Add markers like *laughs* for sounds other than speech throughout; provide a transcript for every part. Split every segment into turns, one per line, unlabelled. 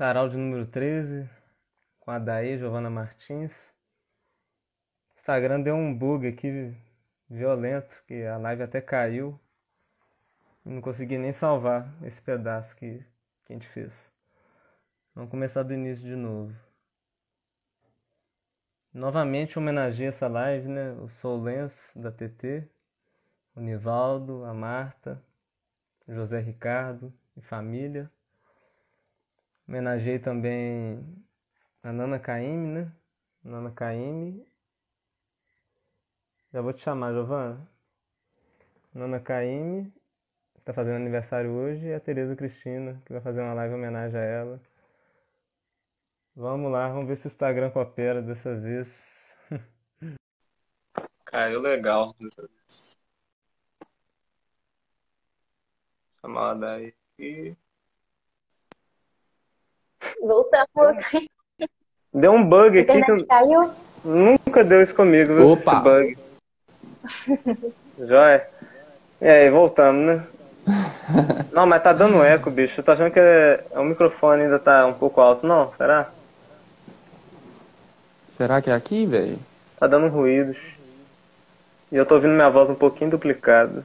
Sarau de número 13, com a Daí Giovana Martins. O Instagram deu um bug aqui violento, que a live até caiu. Não consegui nem salvar esse pedaço que, que a gente fez. Vamos começar do início de novo. Novamente homenageei essa live, né? O Sou Lenço da TT, o Nivaldo, a Marta, José Ricardo e família. Homenageei também a Nana Caime, né? Nana Caime. Já vou te chamar, Giovana. Nana Caime, que tá fazendo aniversário hoje, e a Tereza Cristina, que vai fazer uma live em homenagem a ela. Vamos lá, vamos ver se o Instagram coopera dessa vez. *laughs* Caiu legal dessa vez. Chamar daí. E...
Voltamos.
Deu um bug
A
aqui que
caiu?
nunca deu isso comigo, viu?
Opa!
Esse bug. Joia. E aí, voltamos, né? *laughs* Não, mas tá dando eco, bicho. Tô achando que é... o microfone ainda tá um pouco alto, não? Será?
Será que é aqui, velho?
Tá dando ruídos. E eu tô ouvindo minha voz um pouquinho duplicada.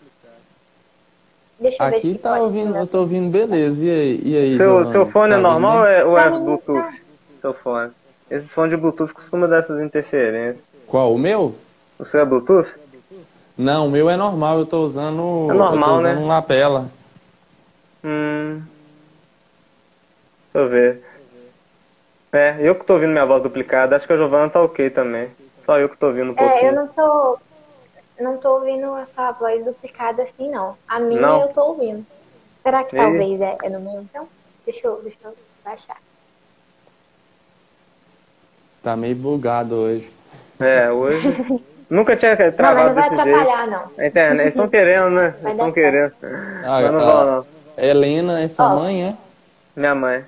Deixa eu ver
Aqui
se
tá ouvindo, eu tô ouvindo beleza. E aí? E aí
Seu, seu fone é
Tá
normal ou é, ou é
não
Bluetooth? Seu fone. Esses fones de Bluetooth costumam dar essas interferências.
Qual? O meu?
O seu é Bluetooth?
Não, o meu é normal, eu tô usando.
É normal,
eu tô usando
né?
um lapela.
Hum. Deixa eu ver. É, eu que tô ouvindo minha voz duplicada. Acho que a Giovana tá ok também. Só eu que tô ouvindo um pouquinho.
É, eu não tô. Não tô ouvindo a sua voz duplicada assim, não. A minha
Não?
eu tô ouvindo. Será que
E?
talvez é, é no meu então? Deixa eu, deixa eu baixar.
Tá meio bugado hoje.
É, hoje. *laughs* Nunca tinha
Não, mas
travado
não vai
desse jeito.
atrapalhar, não.
A internet. Eles estão querendo, né?
Vai
Eles estão querendo.
Ah,
Mas não
ah,
vão, não.
Helena é sua
Ó.
mãe, é?
Minha mãe.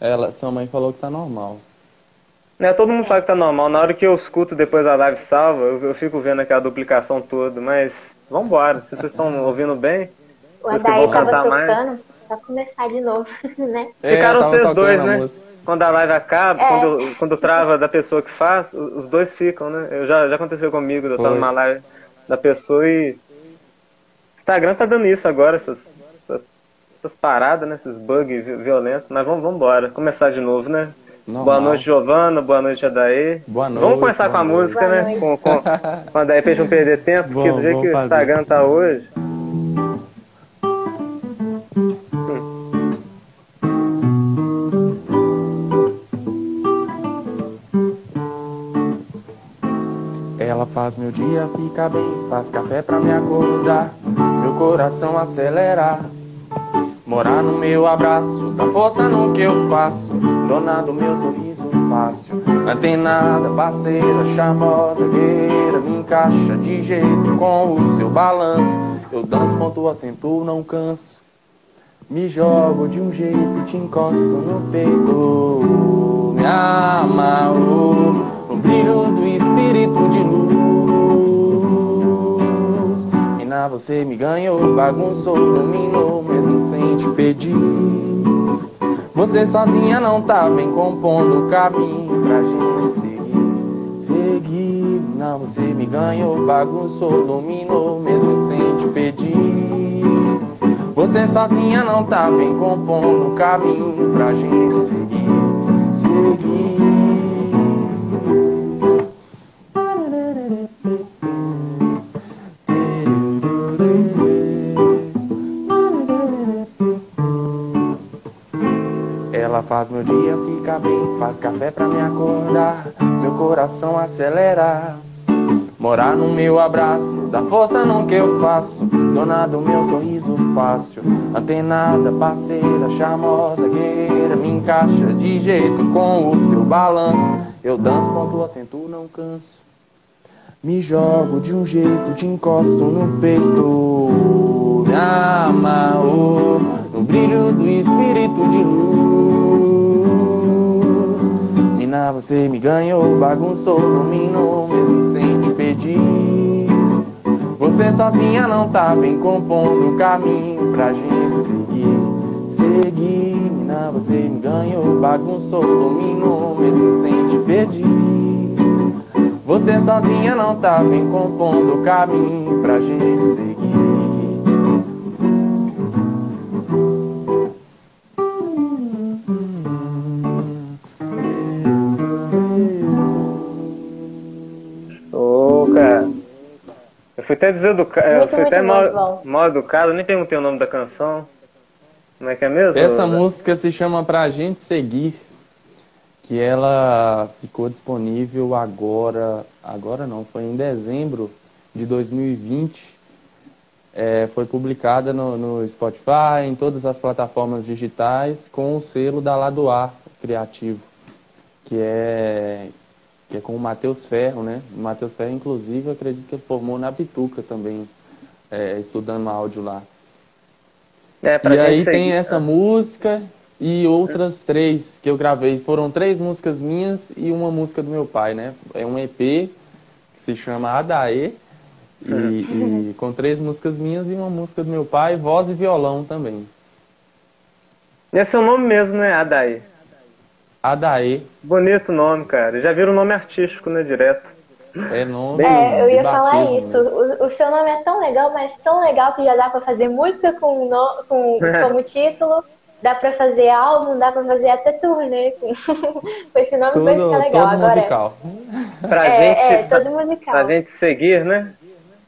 Ela, sua mãe falou que tá normal.
Né, todo mundo fala que tá normal. Na hora que eu escuto depois a live salva, eu, eu fico vendo aquela duplicação toda. Mas vambora. Se vocês estão ouvindo bem,
O Adair
vou
tava
cantar mais.
tocando pra começar de novo, *laughs* né?
É,
Ficaram vocês
tocando
dois, né?
música.
Quando a live acaba,
É.
quando, quando trava da pessoa que faz, os dois ficam, né? Eu já, já aconteceu comigo, eu tava numa live da pessoa e. Instagram tá dando isso agora, essas, essas, essas paradas, né? Esses bugs vi- violentos. Mas vamos embora, começar de novo, né?
Normal.
Boa noite, Giovana. Boa noite, Adair.
Boa noite,
Vamos começar com a música,
noite.
né? Com, com, *laughs* com a Adair pra gente não perder tempo, porque do jeito que
vamos
o Instagram tá hoje.
Ela faz meu dia ficar bem, faz café pra me acordar, meu coração acelerar. Morar no meu abraço, dá força no que eu faço, dona do meu sorriso fácil. Antenada, parceira, charmosa, guerreira, me encaixa de jeito com o seu balanço. Eu danço, ponto, acento, não canso. Me jogo de um jeito, te encosto no peito. Me amarro no brilho do espírito de luz. Você me ganhou, bagunçou, dominou, mesmo sem te pedir. Você sozinha não tá bem compondo o caminho pra gente seguir. Seguir, não, você me ganhou, bagunçou, dominou, mesmo sem te pedir. Você sozinha não tá bem compondo o caminho pra gente seguir, seguir. Faz meu dia ficar bem, faz café pra me acordar, meu coração acelerar. Morar no meu abraço, dá força no que eu faço, dona do meu sorriso fácil. Antenada, parceira, charmosa, guerreira, me encaixa de jeito com o seu balanço. Eu danço, ponto, acento, não canso. Me jogo de um jeito, te encosto no peito. Me amarro no brilho do espírito de luz. Você me ganhou, bagunçou, dominou, mesmo sem te pedir. Você sozinha não tá bem compondo o caminho pra gente seguir. Seguir, mina, você me ganhou, bagunçou, dominou, mesmo sem te pedir. Você sozinha não tá bem compondo o caminho pra gente seguir.
Fui até deseducado, eu
Muito,
fui
muito
até mal, mal educado, eu nem perguntei o nome da canção. Como é que é mesmo?
Essa música se chama Pra Gente Seguir, que ela ficou disponível agora, agora não, foi em dezembro de 2020. É, foi publicada no, no Spotify, em todas as plataformas digitais, com o selo da Lado A Criativo, que é, que é com o Matheus Ferro, né? O Matheus Ferro, inclusive, acredito que ele formou na Bituca também, é, estudando áudio lá.
É,
E aí tem essa música e outras três que eu gravei. Foram três músicas minhas e uma música do meu pai, né? É um EP que se chama Adaê. E, e com três músicas minhas e uma música do meu pai, voz e violão também.
Esse é o nome mesmo, né? Adaí.
Adaê
Bonito nome, cara. Já viram o nome artístico, né? Direto.
é nome.
É, eu ia falar
batismo,
isso.
né?
O, o seu nome é tão legal, mas tão legal que já dá pra fazer música com, no- com *laughs* como título, dá pra fazer álbum, dá pra fazer até turnê com, *laughs* com esse nome vai
Tudo,
ficar legal.
todo
Agora
musical.
Pra
é,
gente.
é, todo musical.
Pra gente seguir, né?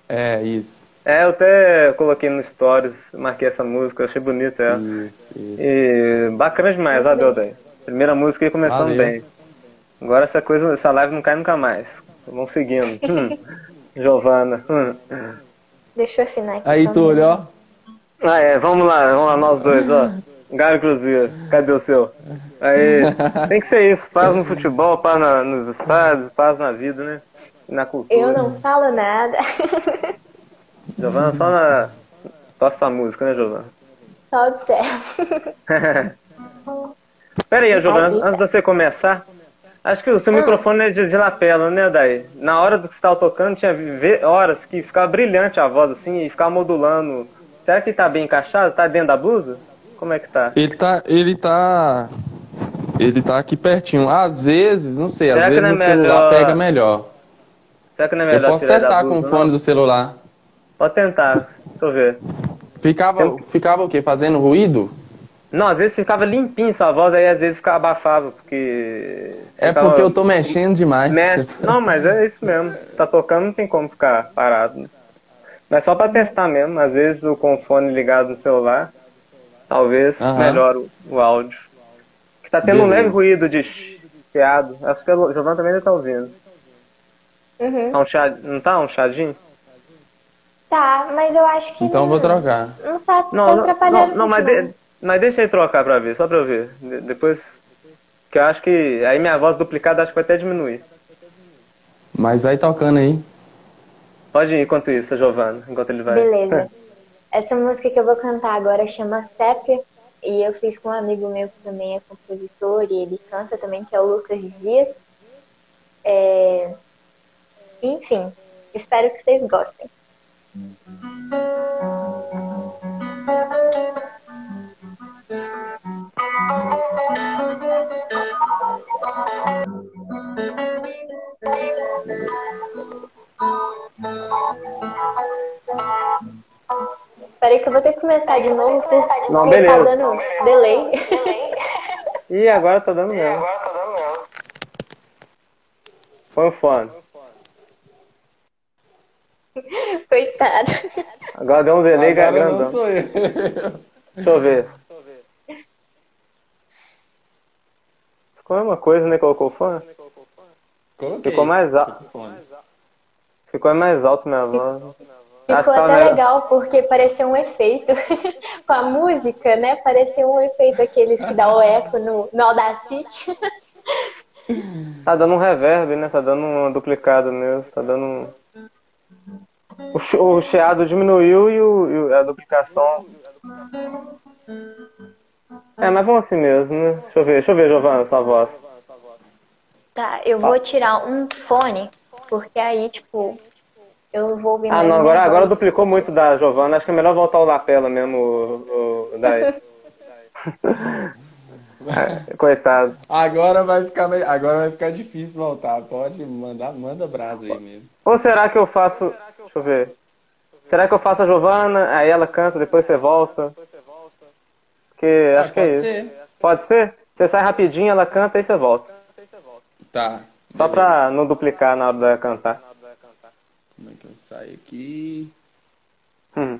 É, isso.
É, eu até coloquei no Stories, marquei essa música, achei bonita ela.
Isso, isso.
E bacana demais,
Muito
ó,
bem.
Primeira música aí começando
Valeu.
bem. Agora essa coisa, essa live não cai nunca mais. Vamos seguindo. *laughs* Hum. Giovana. Hum.
Deixa eu afinar aqui.
Aí, Túlio, ó.
Ah, é, vamos lá, vamos lá, nós dois, ó. Galo Cruzeiro, cadê o seu? Aí, *laughs* tem que ser isso, paz no futebol, paz na- nos estádios, paz na vida, né? E na cultura.
Eu não falo nada. *laughs*
Giovana só na. Tosse pra música, né, Giovana?
Só observo.
Pera aí, Giovana, antes de você começar, acho que o seu
Ah.
microfone é de, de lapela, né, Daí? Na hora do que você estava tocando, tinha horas que ficava brilhante a voz, assim, e ficava modulando. Será que tá bem encaixado? Tá dentro da blusa? Como é que tá?
Ele tá. Ele tá. Ele tá aqui pertinho. Às vezes, não sei, às
Será que
vezes
não
o
é
celular
melhor-
pega melhor.
Será que não é
Eu
melhor
posso
tirar da
testar com
blusa,
o fone do celular.
Pode tentar, deixa eu ver.
Ficava,
Eu-
ficava o quê? Fazendo ruído?
Não, às vezes ficava limpinho sua voz, aí às vezes ficava abafava, porque.
É
ficava-
porque eu tô mexendo demais.
Mexe. Não, mas é isso mesmo. Se tá tocando, não tem como ficar parado. né? Mas só pra testar mesmo. Às vezes o com o fone ligado no celular, talvez
Aham.
melhore o, o áudio. Que tá tendo um
Beleza.
leve ruído de chiado. Acho que o Giovanna também ainda tá ouvindo.
Uhum.
Tá um chá, não tá um chadinho?
Tá, mas eu acho que
Então eu
não,
vou trocar.
não tá,
Não,
tá
não,
atrapalhando.
não, não, mas, de- mas deixa aí trocar pra ver, só pra eu ver. De- depois. Que eu acho que. Aí minha voz duplicada acho que vai até diminuir.
Mas vai tocando aí.
Pode ir enquanto isso, Giovanna, enquanto ele vai.
Beleza. *laughs* Essa música que eu vou cantar agora chama Sépia e eu fiz com um amigo meu que também é compositor e ele canta também, que é o Lucas Dias. É, Enfim, espero que vocês gostem. Peraí que eu vou ter que começar de novo porque
Não,
tá
beleza.
dando delay. *laughs*
Ih, agora tá dando mesmo. Põe o fone.
Coitado.
Agora deu um delay
Agora
grandão.
não sou eu.
Deixa eu ver. Ficou a mesma coisa, né? Colocou o fone?
Coloquei.
Ficou mais alto. Ficou mais alto minha voz.
Ficou até
melhor.
legal, porque pareceu um efeito. *laughs* Com a música, né? Pareceu um efeito aqueles que dá o eco no, no Audacity.
Tá dando um reverb, né? Tá dando uma duplicada mesmo. Tá dando um. O, o chiado diminuiu e, o, e a duplicação. É, mas vamos assim mesmo, né? Deixa eu ver, deixa eu ver, Giovana, sua voz.
Tá, eu vou tirar um fone, porque aí, tipo, eu vou ouvir
Ah,
mais
não,
minha
agora, agora duplicou muito da Giovana. Acho que é melhor voltar o lapela mesmo, o, o, Daí. *laughs* *laughs* Coitado.
Agora vai ficar, agora vai ficar difícil voltar. Pode mandar, manda brasa aí mesmo.
Ou será que eu faço. Deixa eu ver. Será que eu faço a Giovana, aí ela canta, depois você volta? Porque
Ah,
acho que é
pode
isso.
ser.
Pode ser? Você sai rapidinho, ela canta e você volta.
Tá.
Só
beleza.
pra não duplicar na hora de cantar.
Como é que eu saio aqui?
Hum.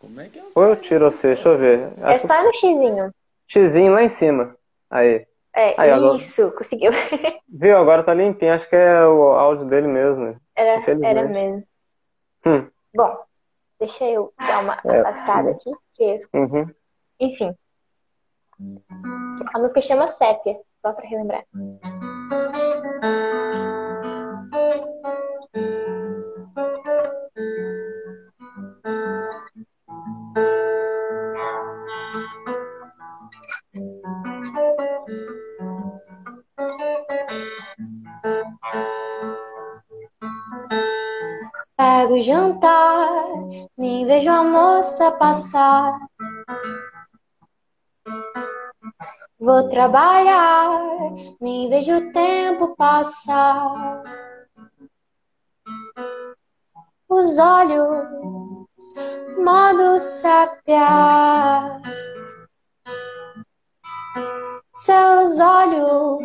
Como é que eu
Ou
saio?
eu tiro você, deixa eu ver.
É
Acho
só no xizinho.
Xzinho lá em cima. Aí.
É,
Aí, agora-
isso, conseguiu. *laughs*
Viu? Agora tá limpinho. Acho que é o áudio dele mesmo.
Era, era mesmo.
Hum.
Bom, deixa eu dar uma
É.
afastada aqui, porque,
Uhum.
Enfim. A música chama Sépia, só pra relembrar. Pego o jantar, nem vejo a moça passar. Vou trabalhar, nem vejo o tempo passar. Os olhos, modo sépia. Seus olhos,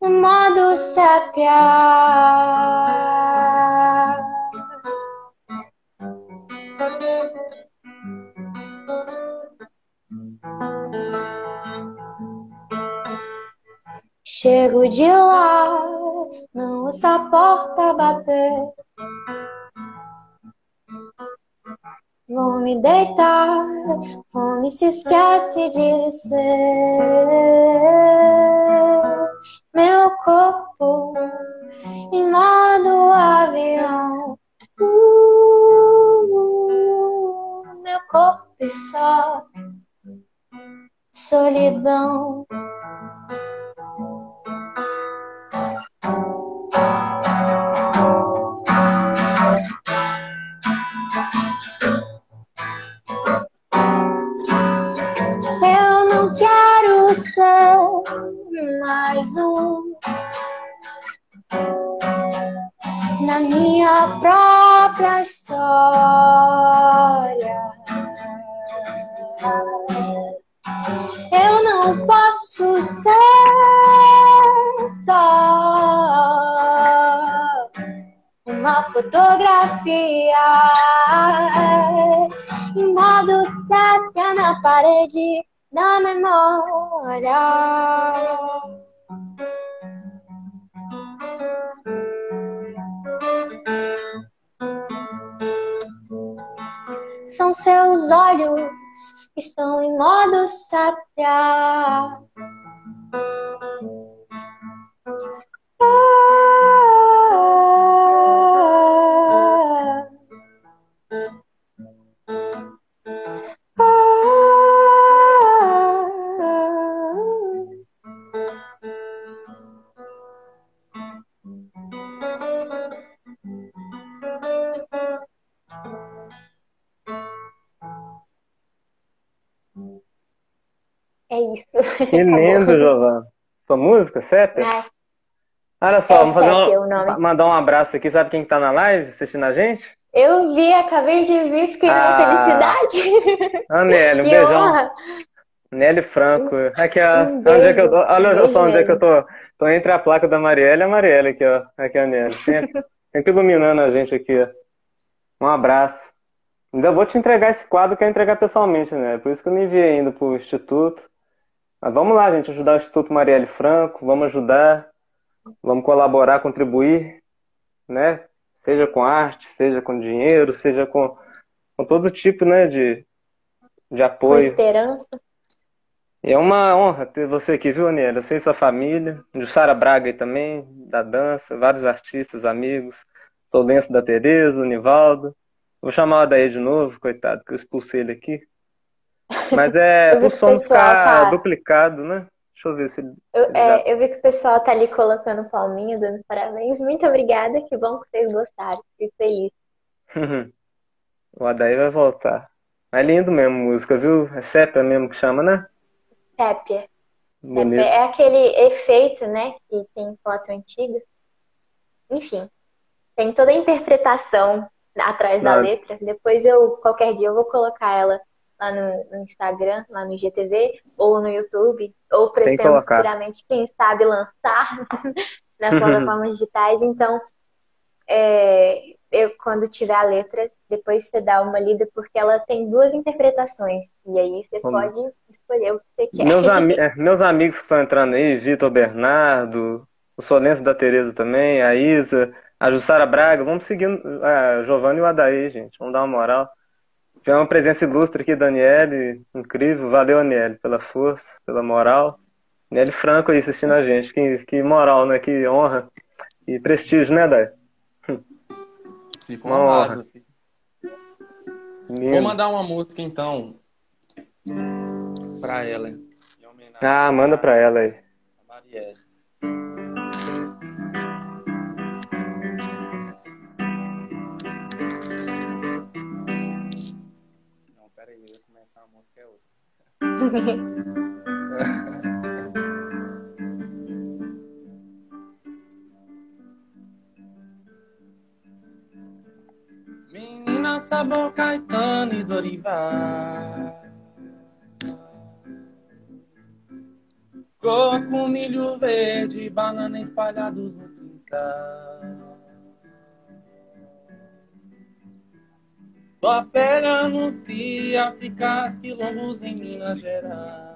modo sépia. Chego de lá, não ouço a porta bater. Vou me deitar, fome se esquece de ser. Meu corpo em modo avião. Uh, meu corpo só solidão. Mais um na minha própria história. Eu não posso ser só uma fotografia em modo sépia na parede da memória. São seus olhos estão em modo sépia. É isso.
Que *laughs* lindo, Giovana. Sua música, Sépia?
Ai,
Olha só,
É
vamos fazer um-
nome.
mandar um abraço aqui. Sabe quem que tá na live assistindo a gente?
Eu vi, acabei de vir, fiquei
Ah.
felicidade.
A Nelly, um *laughs*
Que
beijão.
honra.
Nelly Franco. Aqui, ó.
Um
onde é que eu tô? Olha
um
só onde é que eu
mesmo.
tô. Tô entre a placa da Marielle e a Marielle aqui, ó. Aqui a Nelly. Sempre, sempre iluminando a gente aqui, ó. Um abraço. Ainda vou te entregar esse quadro que eu entregar pessoalmente, né? Por isso que eu não enviei ainda pro Instituto. Mas vamos lá, gente, ajudar o Instituto Marielle Franco, vamos ajudar, vamos colaborar, contribuir, né? Seja com arte, seja com dinheiro, seja com, com todo tipo, né, de, de
Com
apoio.
esperança.
E é uma honra ter você aqui, viu, Aniela? Você e sua família, Jussara Braga aí também, da dança, vários artistas, amigos, Soulenço da Tereza, Nivaldo. Vou chamar o Adair de novo, coitado, que eu expulsei ele aqui. Mas é *laughs* o som ficar
tá-
duplicado, né? Deixa eu ver se.
Eu, é, eu vi que o pessoal tá ali colocando palminho, dando parabéns. Muito obrigada, que bom que vocês gostaram. Fico feliz. *laughs*
O Adair vai voltar. É lindo mesmo a música, viu? É Sépia mesmo que chama, né?
Sépia.
Bonito.
É aquele efeito, né, que tem em foto antiga. Enfim, tem toda a interpretação atrás da letra. Depois eu, qualquer dia, eu vou colocar ela lá no, no Instagram, lá no GTV, ou no YouTube, ou pretendo futuramente, quem sabe, lançar *laughs* nas plataformas digitais. Então, é, eu, quando tiver a letra, depois você dá uma lida, porque ela tem duas interpretações. E aí você
Como?
pode escolher o que você quer.
Meus, ami- *laughs* é, meus amigos que estão entrando aí, Vitor Bernardo, o Solense da Tereza também, a Isa, a Jussara Braga, vamos seguindo a Giovanni e o Adaí, gente, vamos dar uma moral. Tiver uma presença ilustre aqui, Daniele, incrível, valeu, Aniele, pela força, pela moral. Aniele Franco aí assistindo a gente, que, que moral, né, que honra e prestígio, né, Dai?
Fico
Uma
honrado. Vou mandar uma música então pra ela.
Ah, manda pra ela aí.
a Marielle. *laughs* Menina sabor Caetano e Dorival. Coco, milho verde, banana espalhados no quintal Tua pele anuncia ficar quilombos em Minas Gerais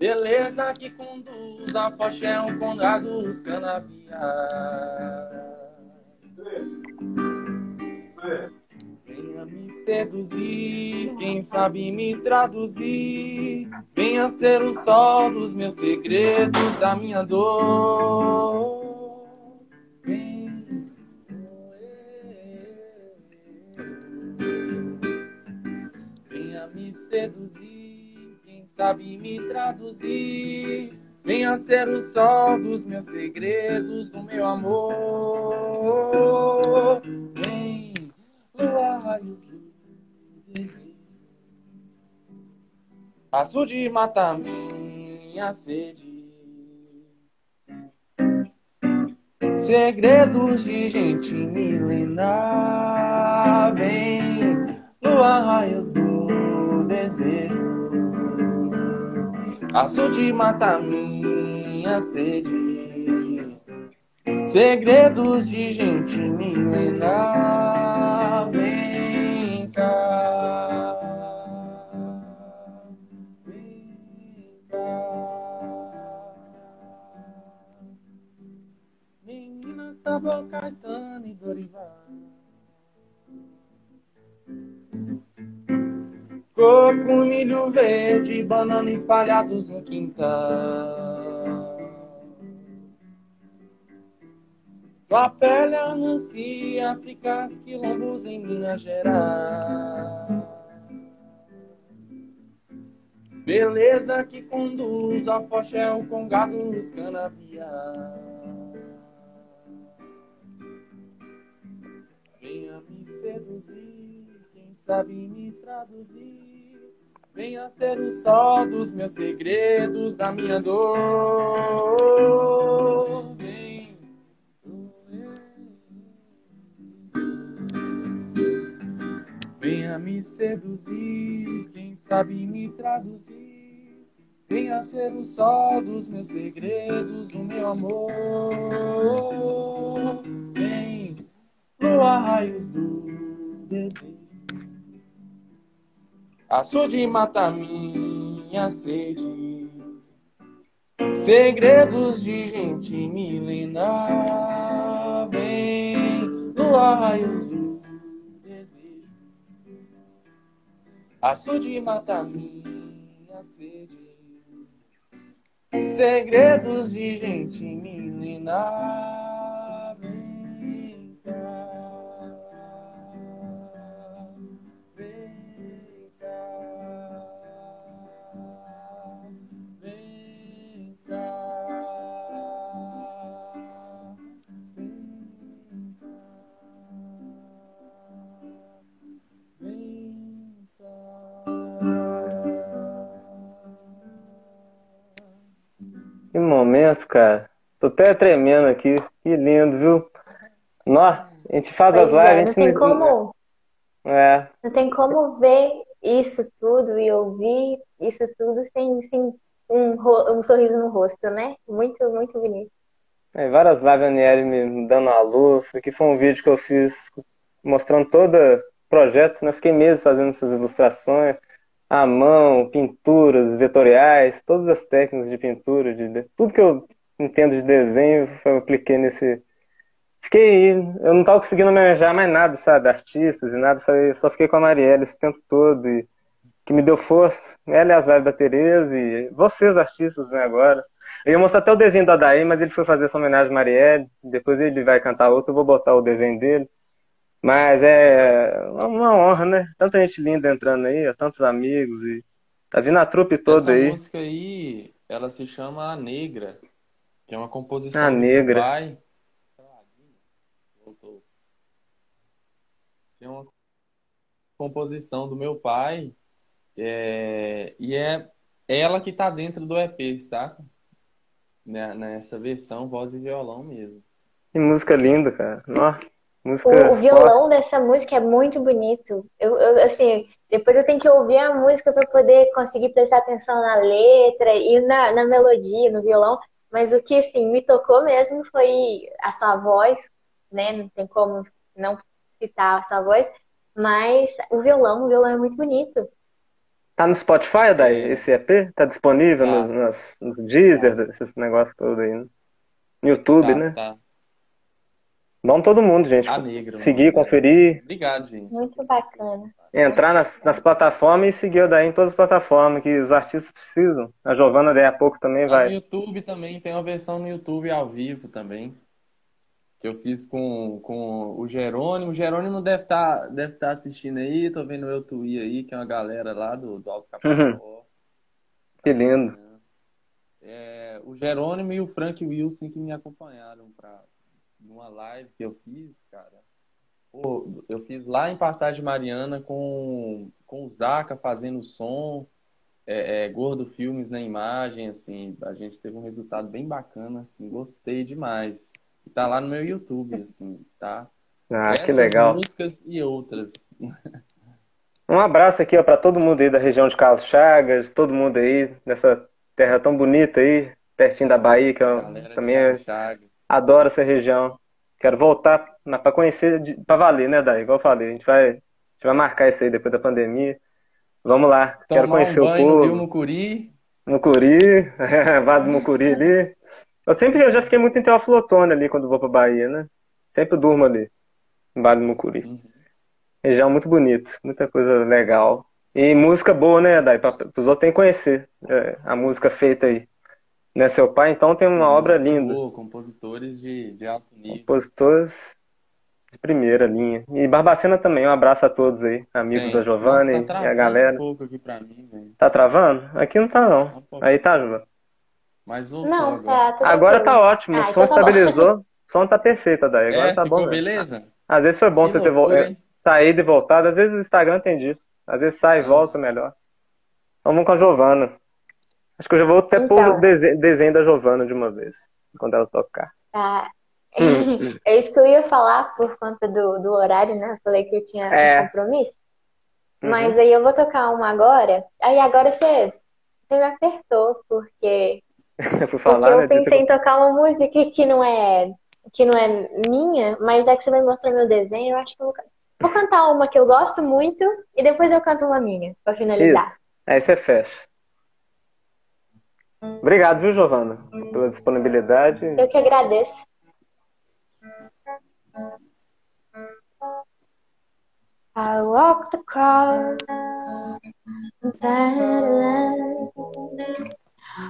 Beleza que conduz a Pochão com gados canaviais. Venha me seduzir, quem sabe me traduzir. Venha ser o sol dos meus segredos, da minha dor. Seduzir, quem sabe me traduzir. Venha ser o sol dos meus segredos, do meu amor. Vem, lua, raios. Passo de matar minha sede. Segredos de gente milenar. Vem, lua, raios do desejo. Passo de matar minha sede. Segredos de gente milenar. Vem cá. Vem cá. Menina sabor Caetano e Dorival. Coco, milho verde, banana espalhados no quintal. Tua pele anuncia Áfricas, quilombos em Minas Gerais. Beleza que conduz a Pochel com gados canaviais. Venha me seduzir, quem sabe me traduzir. Venha ser o sol dos meus segredos, da minha dor. Venha me seduzir, quem sabe me traduzir. Venha ser o sol dos meus segredos, do meu amor. Vem, lua, raios do Passo de matar minha sede. Segredos de gente milenar. Vem, lua, raios do desejo. Passo de matar minha sede. Segredos de gente milenar.
Momento, cara. Tô até tremendo aqui. Que lindo, viu? Nó, a gente faz
Pois
as lives,
é,
a
não
gente
tem como,
É,
não tem como ver isso tudo e ouvir isso tudo sem, sem um, um sorriso no rosto, né? Muito, muito bonito.
é, várias lives Aniele me dando a luz. Aqui foi um vídeo que eu fiz mostrando todo o projeto, né? Fiquei meses fazendo essas ilustrações, à mão, pinturas vetoriais, todas as técnicas de pintura, de, tudo que eu entendo de desenho, eu apliquei nesse. Fiquei, eu não tava conseguindo me arranjar mais nada, sabe? Artistas e nada, falei, só fiquei com a Marielle esse tempo todo e que me deu força. Ela e as lives da Tereza e vocês, artistas, né, agora. Eu ia mostrar até o desenho do Adair, mas ele foi fazer essa homenagem a Marielle. Depois ele vai cantar outro, eu vou botar o desenho dele. Mas é uma honra, né? Tanta gente linda entrando aí, tantos amigos e tá vindo a trupe toda
Essa
aí.
música aí, ela se chama A Negra, que é uma composição
A
do
Negra.
meu pai. Voltou. É uma composição do meu pai, é, e é ela que tá dentro do EP, saca? Né- Nessa versão, voz e violão mesmo.
Que música linda, cara. Ó, música
O, o
forte.
violão dessa música é muito bonito. Eu, eu, assim, depois eu tenho que ouvir a música para poder conseguir prestar atenção na letra e na, na melodia, no violão. Mas o que, assim, me tocou mesmo foi a sua voz, né? Não tem como não citar a sua voz. Mas o violão, o violão é muito bonito.
Tá no Spotify, daí, esse EP? Tá disponível
Tá.
nos, nas, nos Deezer, esses negócios todos aí, né? No YouTube,
Tá,
né?
tá.
Vamos todo mundo, gente.
A Negra.
Seguir,
mano.
conferir,
Obrigado, gente.
Muito bacana.
entrar nas, nas plataformas e seguir o daí em todas as plataformas que os artistas precisam. A Giovana daí a pouco também
No
vai.
YouTube também, tem uma versão no YouTube ao vivo também, que eu fiz com, com o Jerônimo. O Jerônimo deve estar deve tá assistindo aí, tô vendo o Eu Tuí aí, que é uma galera lá do, do Alto Caparaó.
Que lindo.
É, o Jerônimo e o Frank Wilson que me acompanharam para numa live que eu fiz, cara. Pô, eu fiz lá em Passagem Mariana com, com o Zaca fazendo som, é, é, Gordo Filmes na imagem, assim, a gente teve um resultado bem bacana, assim, gostei demais. E tá lá no meu YouTube, assim, tá? *laughs*
Ah, que
Essas
legal.
músicas e outras. *laughs*
Um abraço aqui, ó, pra todo mundo aí da região de Carlos Chagas, todo mundo aí dessa terra tão bonita aí, pertinho da Bahia, que eu
Galera de
também é
Chagas.
Adoro essa região. Quero voltar para conhecer, pra valer, né, Daí? Igual eu falei, a gente vai, a gente vai marcar isso aí depois da pandemia. Vamos lá, quero
Tomar
conhecer
um
o
banho no Rio
povo.
Mucuri.
Mucuri, *laughs* Vado do Mucuri ali. Eu sempre, eu já fiquei muito em Teófilo Otoni ali quando vou pra Bahia, né? Sempre durmo ali, em Vado do Mucuri.
Uhum.
Região muito bonita, muita coisa legal. E música boa, né, Dai? Para os outros tem que conhecer é, a música feita aí. Né, seu pai, então, tem uma obra linda.
compositores de, de alto nível.
Compositores de primeira linha. E Barbacena também, um abraço a todos aí, amigos
Tem.
da Giovanna e-
tá
e a galera.
um pouco aqui pra mim, velho.
Tá travando? Aqui não tá, não.
Um pouco.
Aí tá, Giovanna.
Mas voltou
Não,
agora.
tá
Agora
bem.
tá ótimo,
Ah,
o som
então tá bom.
estabilizou. O som tá perfeito, Dai. Agora
É,
tá
ficou
bom mesmo.
beleza?
Às vezes foi bom
Que
você ter vo-
loucura,
é,
hein?
saído e voltado. Às vezes o Instagram tem disso. Às vezes sai e
Ah.
volta melhor. Então vamos com a Giovana. Acho que eu já vou até pôr
Então.
o dese- desenho da Giovana de uma vez, quando ela tocar.
Tá. *laughs* É isso que eu ia falar por conta do, do horário, né? Eu falei que eu tinha um
É.
compromisso.
Uhum.
Mas aí eu vou tocar uma agora. Aí agora você, você me apertou, porque, *laughs*
Eu fui
porque
falar, né?
eu pensei em tocar uma música que não é, que não é minha, mas já que você vai mostrar meu desenho, eu acho que eu vou, vou cantar uma que eu gosto muito e depois eu canto uma minha, pra finalizar.
Isso. Aí você fecha. Obrigado, viu, Giovana, pela disponibilidade.
Eu que agradeço. I walked across that land.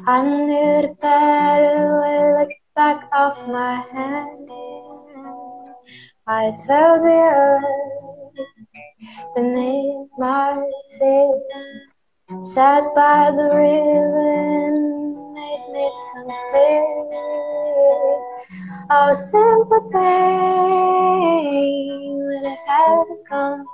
I knew the better way like the back of my hand. I felt the earth beneath my feet. Sat by the river made me complete. Oh, simple pain when I to come.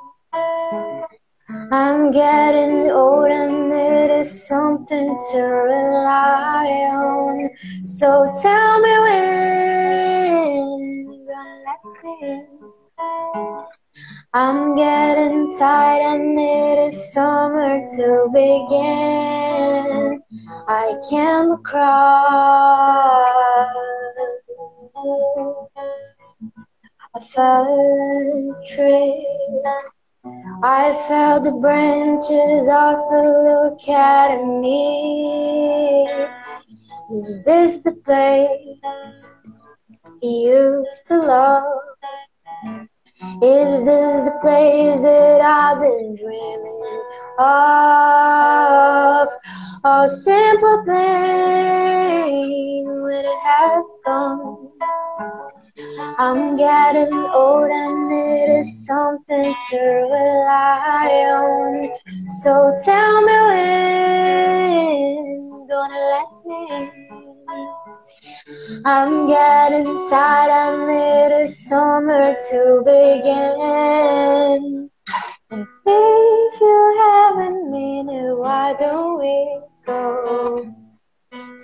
I'm getting old and it is something to rely on. So tell me when you're gonna let me in. I'm getting tired, and it is summer to begin. I. I felt a tree. I felt the branches of a look at me. Is this the place you used to love? Is this the place that I've been dreaming of? A simple thing it had come. I'm getting old and it is something to rely on. So tell me when gonna let me in. I'm getting tired, I need a summer to begin. And if you haven't been it, why don't we go?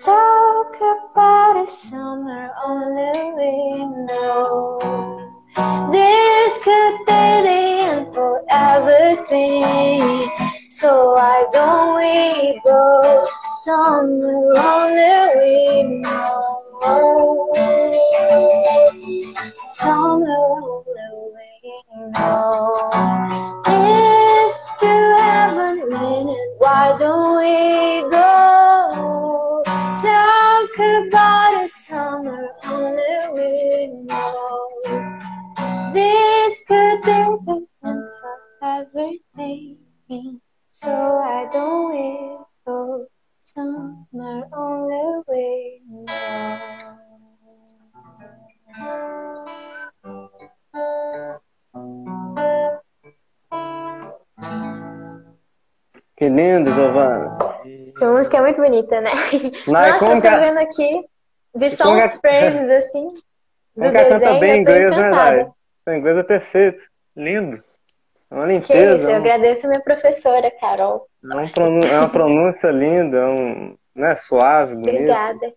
Talk about a summer only we know. This could be the end for everything. So why don't we go somewhere only we know? Somewhere only we know. If you haven't been it, why don't we go? Talk about a summer only we know. This could be the end for everything. So I don't will go somewhere only we
Que lindo, Giovana.
Essa música é muito bonita, né?
Mas
Nossa,
como
eu tô vendo aqui, vi só
como que
uns *laughs* frames assim do
Como ela canta
desenho,
bem inglês, né. Dai? Seu inglês é perfeito. Lindo. É uma
Que
limpeza.
isso, eu
é um-
agradeço a minha professora, Carol.
é um é uma pronúncia linda, é um, né, suave, bonito.
Obrigada.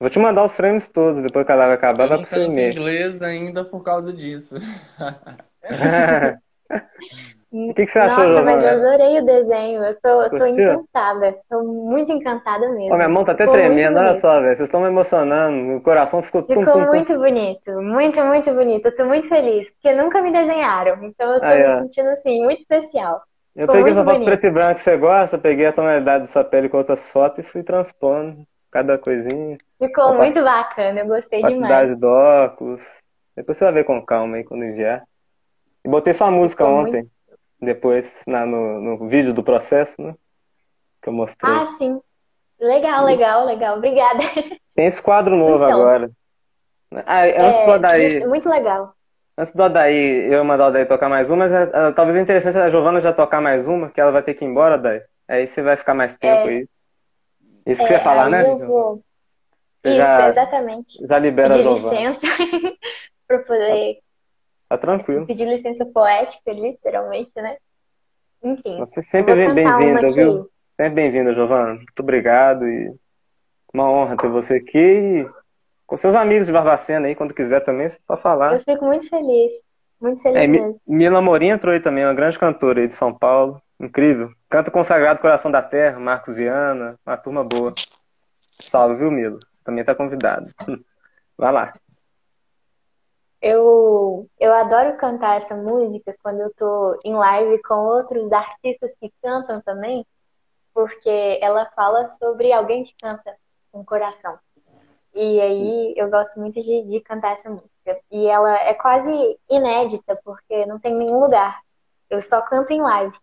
Vou te mandar os frames todos, depois que a live acabar, vai pro seu e-mail.
inglês ainda por causa disso. *laughs* *laughs* *laughs*
O que, que você achou,
Nossa, mas eu adorei o desenho. Eu tô, tô encantada. Tô muito encantada mesmo.
Ó, minha mão tá até
Ficou muito
tremendo, olha só, velho. Vocês estão me emocionando. O coração ficou tum,
Ficou
tum, tum.
muito bonito, muito, muito bonito. Eu tô muito feliz, porque nunca me desenharam. Então eu tô
Aí,
me
ó.
sentindo assim, muito especial.
Eu
Ficou
peguei
muito
essa foto preto e branco que você gosta, peguei a tonalidade da sua pele com outras fotos e fui transpondo cada coisinha.
Ficou
Opa.
muito bacana, eu gostei demais.
Capacidade do óculos. Depois você vai ver com calma aí quando enviar. E botei sua música
Ficou
ontem, depois na, no, no vídeo do processo, né? Que eu mostrei.
Ah, sim. Legal, legal, legal. Obrigada. *laughs*
Tem esse quadro novo
Então.
agora. Ah, antes do
É,
Odaí,
muito, muito legal.
antes do Odaí, eu mandar o Odaí tocar mais uma, mas é, é, talvez é interessante a Giovana já tocar mais uma, que ela vai ter que ir embora, Odaí. Aí você vai ficar mais tempo
É.
aí. Isso que
É,
você ia falar, né?
eu vou. Isso,
já,
exatamente.
já libera a
Pedir
Giovana.
licença *laughs* para poder
Tá tranquilo.
pedir licença poética, literalmente, né? Enfim,
Você sempre é
cantar uma
bem-vinda, viu? Sempre bem-vinda, Giovana. Muito obrigado e uma honra ter você aqui. E com seus amigos de Barbacena aí, quando quiser também, é só falar.
Eu fico muito feliz, muito
É,
feliz
Mi-
mesmo.
Mila Morim entrou aí também, uma grande cantora aí de São Paulo. Incrível. Canta Consagrado Coração da Terra, Marcos Viana, uma turma boa. Salve, viu, Mila? Também tá convidado. *laughs* Vai lá.
Eu, eu adoro cantar essa música quando eu tô em live com outros artistas que cantam também, porque ela fala sobre alguém que canta com coração. E aí eu gosto muito de, de cantar essa música. E ela é quase inédita, porque não tem nenhum lugar. Eu só canto em live.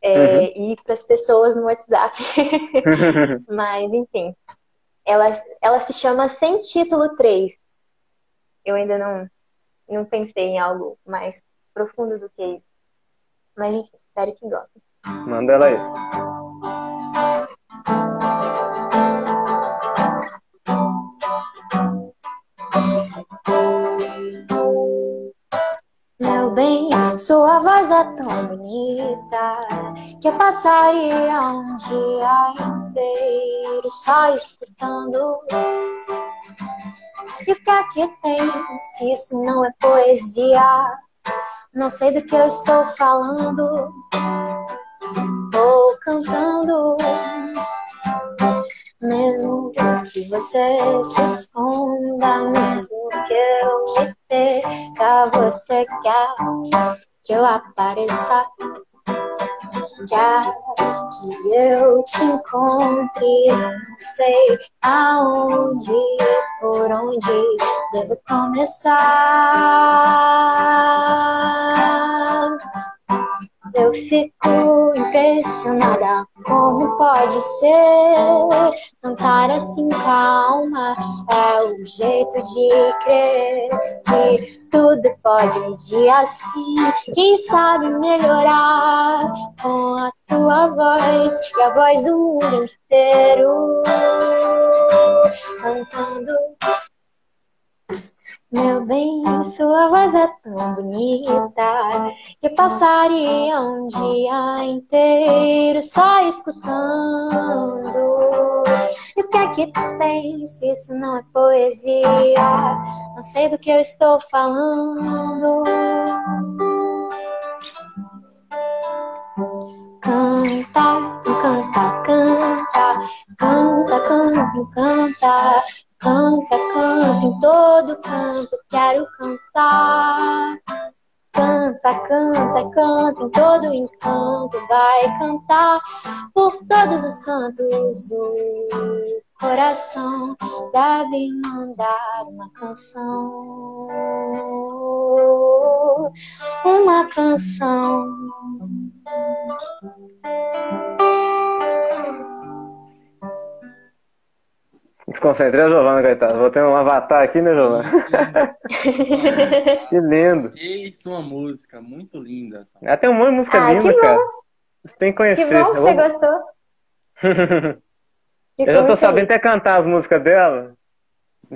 É, E para as pessoas no WhatsApp. *laughs* Mas, enfim. Ela, ela se chama Sem Título 3. Eu ainda não, não pensei em algo mais profundo do que isso. Mas, enfim, espero que gostem.
Manda ela aí.
Meu bem, Sua voz é tão bonita que eu passaria um dia inteiro só escutando. E o que tem se isso não é poesia? Não sei do que eu estou falando ou cantando. Mesmo que você se esconda, mesmo que eu me perca, você quer que eu apareça. Que eu te encontre, não sei aonde, por onde devo começar. Eu fico impressionada como pode ser cantar assim calma é o jeito de crer que tudo pode um dia assim quem sabe melhorar com a tua voz e a voz do mundo inteiro cantando meu bem, sua voz é tão bonita que passaria um dia inteiro só escutando. E o que é que tem se isso não é poesia? Não sei do que eu estou falando. Canta, canta, canta, canta, canta, canta. Canta, canta em todo canto, quero cantar. Canta, canta, canta em todo encanto, vai cantar por todos os cantos. O coração deve mandar uma canção. Uma canção.
Desconcentrei a Giovana, coitada. Vou ter um avatar aqui, né, Giovana? *laughs* que lindo.
Isso, uma música muito linda.
Ela tem um monte de música
Ah,
linda,
que
cara.
bom.
Você tem que conhecer.
Que bom *laughs* que você
vou-
gostou.
Eu já tô sabendo até cantar as músicas dela.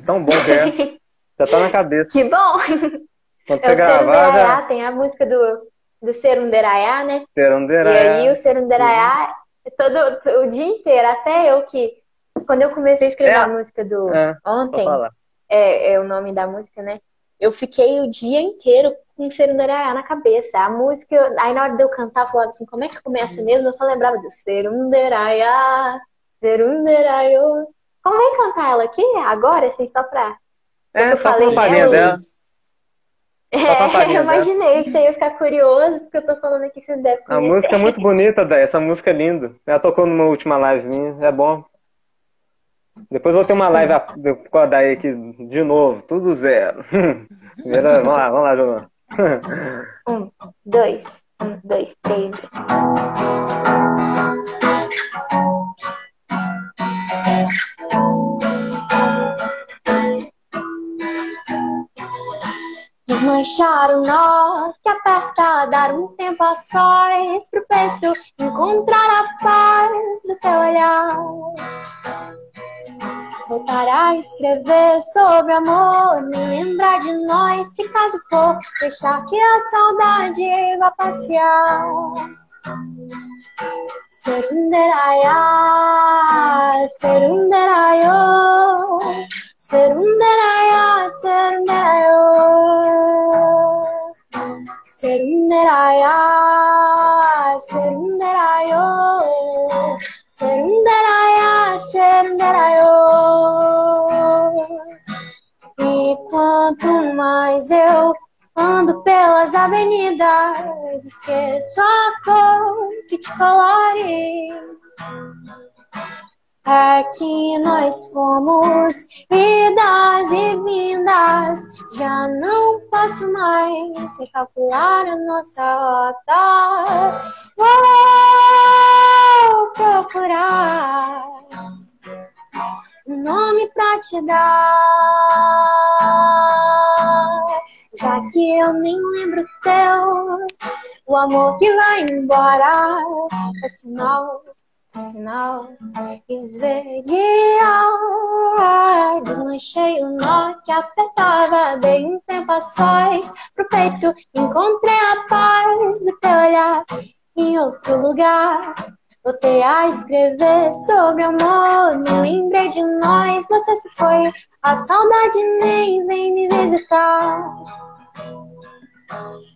Tão bom que é. *laughs* Já tá na cabeça.
Que bom.
Quando
É
você
o
gravar,
Serunderaiá,
já
tem a música do, do Serunderaiá, né?
um
E aí o Serunderaiá, todo o dia inteiro, até eu que, quando eu comecei a escrever
É.
a música do
É,
ontem, é, é o nome da música, né? Eu fiquei o dia inteiro com o Serunderaiá na cabeça. A música, aí na hora de eu cantar, eu falava assim, como é que começa mesmo? Eu só lembrava do Serunderaiá, Serunderaiô. Como é cantar ela aqui agora, assim, só pra...
É,
eu
só
falei
com a palhinha
ela.
dela.
É, *laughs* eu
dela.
imaginei que você ia ficar curioso, porque eu tô falando aqui, você deve
A
conhecer.
música é muito bonita, Day. Essa música é linda. Ela tocou numa última live minha. É bom. Depois vou ter uma live a- com a Day aqui de novo. Tudo zero. *laughs* Vamos lá, vamos lá, Giovana. *laughs*
Um, dois, um, dois, três. Desmanchar o nó que aperta, dar um tempo a sós pro peito, encontrar a paz do teu olhar. Voltar a escrever sobre amor, nem lembrar de nós, se caso for, deixar que a saudade vá passear. Serunderaiá, serunderaiô, serunderaiá, serunderaiô. Serunderaiá, serunderaiô, serunderaiá, serunderaiô. E quanto mais eu ando pelas avenidas, esqueço a cor que te colore. É que nós fomos idas e vindas, já não posso mais recalcular a nossa rota. Vou procurar um nome pra te dar, já que eu nem lembro teu, o amor que vai embora é sinal sinal esverdear. Desmanchei o nó que apertava, dei um tempo a sós pro peito, encontrei a paz do teu olhar em outro lugar. Voltei a escrever sobre amor, me lembrei de nós, você se foi, a saudade nem vem me visitar.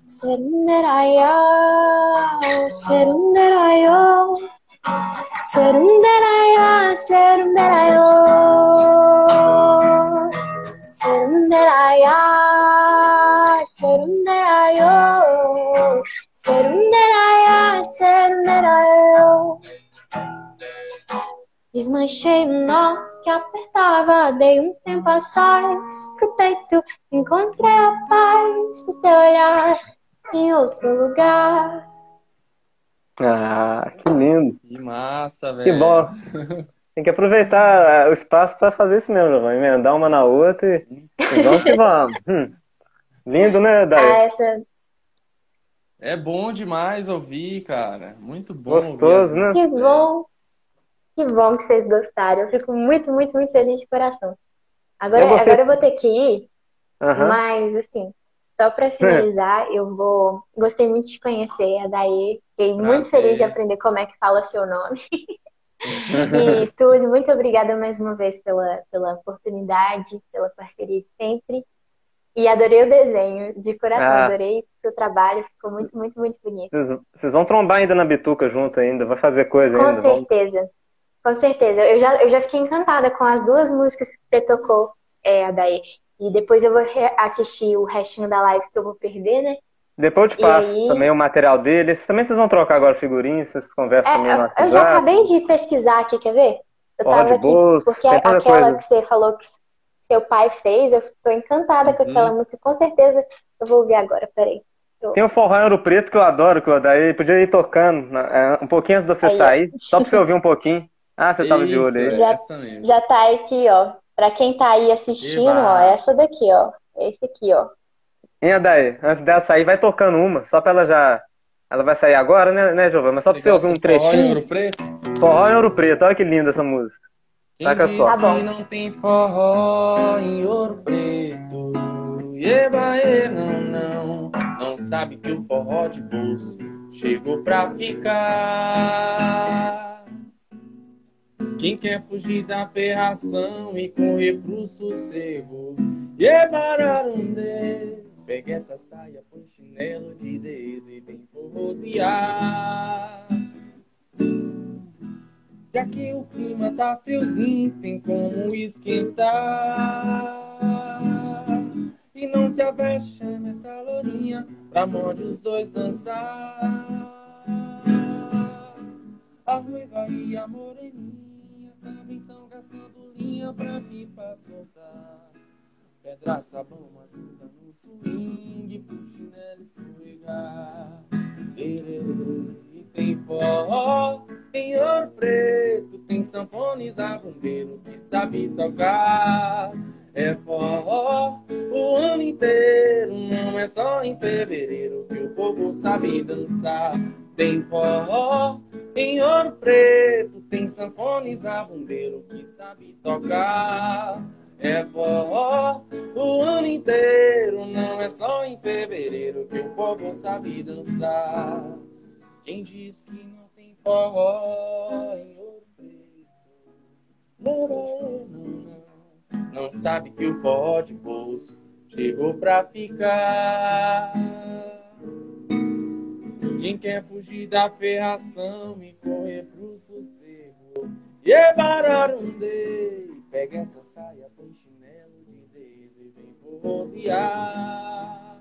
Serunderaya, serunderayo, serunderaya, serunderayo, serunderaya, serunderayo, serunderaya, serunderayo. Desmanchei um nó que apertava, dei um tempo a sós pro peito, encontrei a paz do teu olhar em outro lugar.
Ah, que lindo.
Que massa, velho.
Que bom. *laughs* Tem que aproveitar o espaço para fazer isso mesmo, Giovanni. Emendar uma na outra e, e vamos que vamos. *laughs* Hum. Lindo, né, Daí?
Ah, essa...
É bom demais ouvir, cara. Muito bom.
Gostoso,
ouvir
né?
Que bom. Que bom que vocês gostaram. Eu fico muito, muito, muito feliz de coração. Agora
Eu
agora eu vou ter que ir,
Aham.
mas assim, só para finalizar, eu vou. Gostei muito de conhecer a Daê. Fiquei muito
Prazer.
feliz de aprender como é que fala seu nome. E tudo, muito obrigada mais uma vez pela, pela oportunidade, pela parceria de sempre. E adorei o desenho, de coração,
Ah.
adorei o seu trabalho, ficou muito, muito, muito bonito.
Vocês, vão trombar ainda na bituca junto ainda, vai fazer coisa
Com
ainda. vamos-
certeza, com certeza. Eu já, eu já fiquei encantada com as duas músicas que você tocou, é, Adair. E depois eu vou assistir o restinho da live que eu vou perder, né?
Depois eu te passo
aí?
também o material deles. Também vocês vão trocar agora figurinhas, vocês conversam
É,
também no
eu,
WhatsApp.
eu já acabei de pesquisar aqui, quer ver? Eu
Forró
tava aqui,
bolso,
porque aquela
coisa.
que você falou que seu pai fez, eu tô encantada com
Uhum.
aquela música, com certeza eu vou ouvir agora, peraí.
Tem o forró em Ouro Preto que eu adoro, que o Daí podia ir tocando é, um pouquinho antes de você
Aí,
sair, só pra você ouvir um pouquinho. Ah, você tava de olho aí.
Isso,
Já-. Já tá aqui, ó. Pra quem tá aí assistindo,
Eba.
ó, essa daqui, ó. Esse aqui, ó.
Hein, Adair? Antes dela sair, vai tocando uma, só pra ela já. Ela vai sair agora, né, né Giovana? Mas só pra você ouvir um
de forró em
trechinho.
Ouro Preto?
Forró em Ouro Preto, olha que linda essa música.
Quem
Saca
diz
só.
Tá
que não tem forró em Ouro Preto? Eba, e não, não. Não sabe que o forró de bolso chegou pra ficar. Quem quer fugir da ferração e correr pro sossego? Ebararunde. Pega essa saia, põe chinelo de dedo e vem forrosear. Se aqui o clima tá friozinho, tem como esquentar. E não se aveste nessa lourinha pra mão de os dois dançar. A ruiva e a moreninha também tão gastando linha pra pipa soltar. Pedra sabão ajuda no swing pro chinelo escorregar. E tem forró, tem ouro preto, tem sanfona e zabumbeiro que sabe tocar. É forró o ano inteiro, não é só em fevereiro que o povo sabe dançar. Tem forró em ouro preto, tem sanfona e zabumbeiro que sabe tocar. É forró o ano inteiro, não é só em fevereiro que o povo sabe dançar. Quem diz que não tem forró em ouro preto? Não, não, não, sabe que o forró de bolso chegou pra ficar. Quem quer fugir da ferração e correr pro sossego? E bararunde, pega essa saia, põe chinelo de dedo e vem forrosear.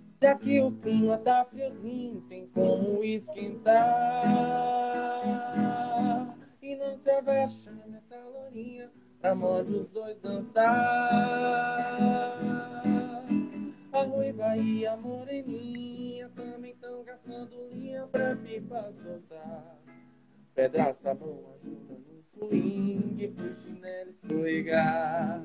Se aqui o clima tá friozinho, tem como esquentar. E não se aveste nessa lourinha pra mão de os dois dançar. A ruiva e a moreninha também tão gastando linha pra pipa soltar. Pedra sabão ajuda no swing pro chinelo escorregar.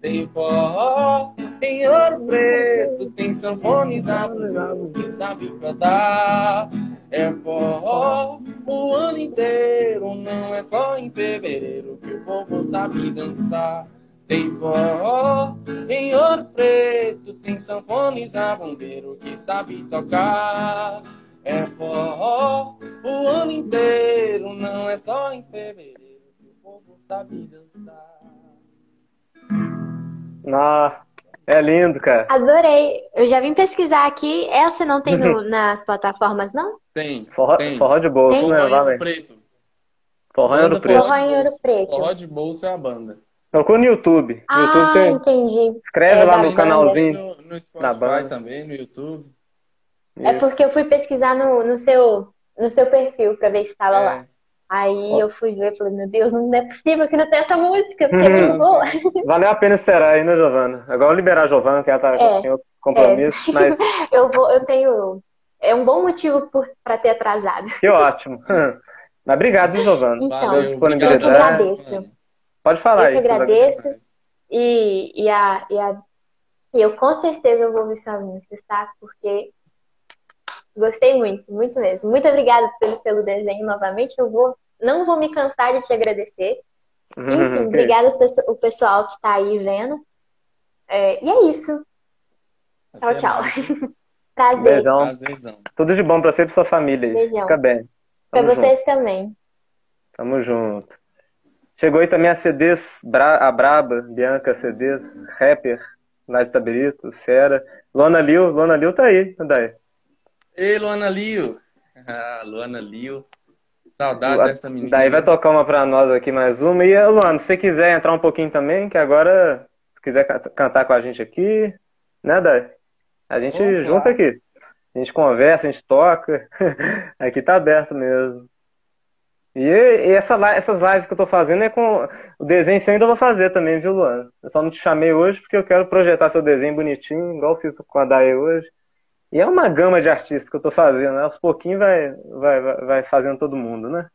Tem forró, tem ouro preto, tem sanfones abulhando, quem sabe cantar. É forró o ano inteiro, não é só em fevereiro que o povo sabe dançar. Tem forró em ouro preto, tem sanfones a bombeiro que sabe tocar. É forró o ano inteiro, não é só em fevereiro que o povo sabe dançar.
Nossa, é lindo, cara.
Adorei. Eu já vim pesquisar aqui. Essa não tem no- *laughs* nas plataformas, não?
Tem,
Forró,
tem.
forró de bolso,
Tem?
né?
Forró em. Preto.
Forró em Ouro Preto.
Forró em Ouro. Preto.
Forró de bolso é a banda.
Procura no YouTube. No
Ah,
YouTube tem.
entendi.
Escreve
É,
lá
da
no canalzinho.
No, no
da
Spotify
banda.
também, no YouTube.
É porque eu fui pesquisar no, no seu, no seu perfil pra ver se estava
É.
lá. Aí eu fui ver e falei, meu Deus, não é possível que não tenha essa música, porque é muito boa. *laughs*
Valeu a pena esperar aí, né, Giovana? Agora liberar a Giovana, que ela tá
É,
tem outro compromisso, mas *laughs*
Eu vou, eu tenho. É um bom motivo por, pra ter atrasado.
que ótimo. *laughs* Mas obrigado, Giovana?
Então,
disponibilidade.
eu que agradeço.
Pode falar
Eu
aí.
que agradeço. E, e, a, e, a, e eu com certeza eu vou ouvir suas músicas, tá? Porque gostei muito, muito mesmo. Muito obrigada pelo, pelo desenho novamente. Eu vou, não vou me cansar de te agradecer. Enfim,
Uhum,
obrigada ao pesso- o pessoal que tá aí vendo. É, e é isso. Tchau,
Até
tchau.
mais. *laughs*
Prazer.
Beijão.
Prazerzão.
Tudo de bom pra você e pra sua família.
Beijão.
Fica bem.
Pra
Tamo
vocês também.
Tamo junto. Chegou aí também a CDs, a Braba, Bianca CDs, rapper, lá de Tabirito, fera. Luana Liu, Luana Liu tá aí, daí.
Ei, Luana Lio. *laughs* Ah, Luana Lio. Saudade dessa menina.
Daí vai tocar uma pra nós aqui, mais uma. E, Luana, se você quiser entrar um pouquinho também, que agora, se quiser can- cantar com a gente aqui, né, Daí? A gente
Oh, claro.
junta aqui. A gente conversa, a gente toca. *laughs* Aqui tá aberto mesmo. E, e essa, essas lives que eu tô fazendo é com. O desenho eu ainda vou fazer também, viu, Luana? Eu só não te chamei hoje porque eu quero projetar seu desenho bonitinho, igual eu fiz com a Daí hoje. E é uma gama de artistas que eu tô fazendo, né? Aos pouquinhos vai, vai, vai, fazendo todo mundo, né?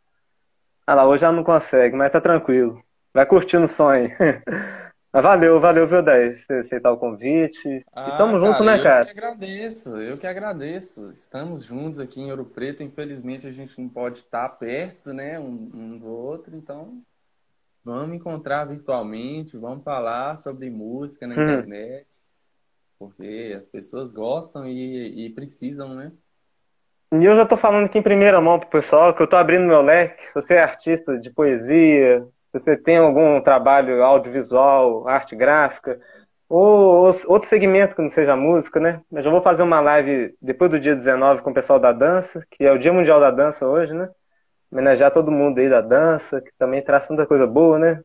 Ah lá, hoje ela não consegue, mas tá tranquilo. Vai curtindo o sonho. *laughs* Mas valeu, valeu, viu, Daí? Você aceitar o convite. E
Ah,
tamo junto, né,
Eu
cara?
que agradeço, eu que agradeço. Estamos juntos aqui em Ouro Preto. Infelizmente a gente não pode estar perto, né, um, um do outro, então vamos encontrar virtualmente, vamos falar sobre música na
Uhum.
internet, porque as pessoas gostam e, e precisam, né?
E eu já tô falando aqui em primeira mão pro pessoal que eu tô abrindo meu leque. Se você é artista de poesia, se você tem algum trabalho audiovisual, arte gráfica, ou, ou outro segmento que não seja música, né? Eu já vou fazer uma live depois do dia 19 com o pessoal da dança, que é o Dia Mundial da Dança hoje, né? Homenagear todo mundo aí da dança, que também traz tanta coisa boa, né?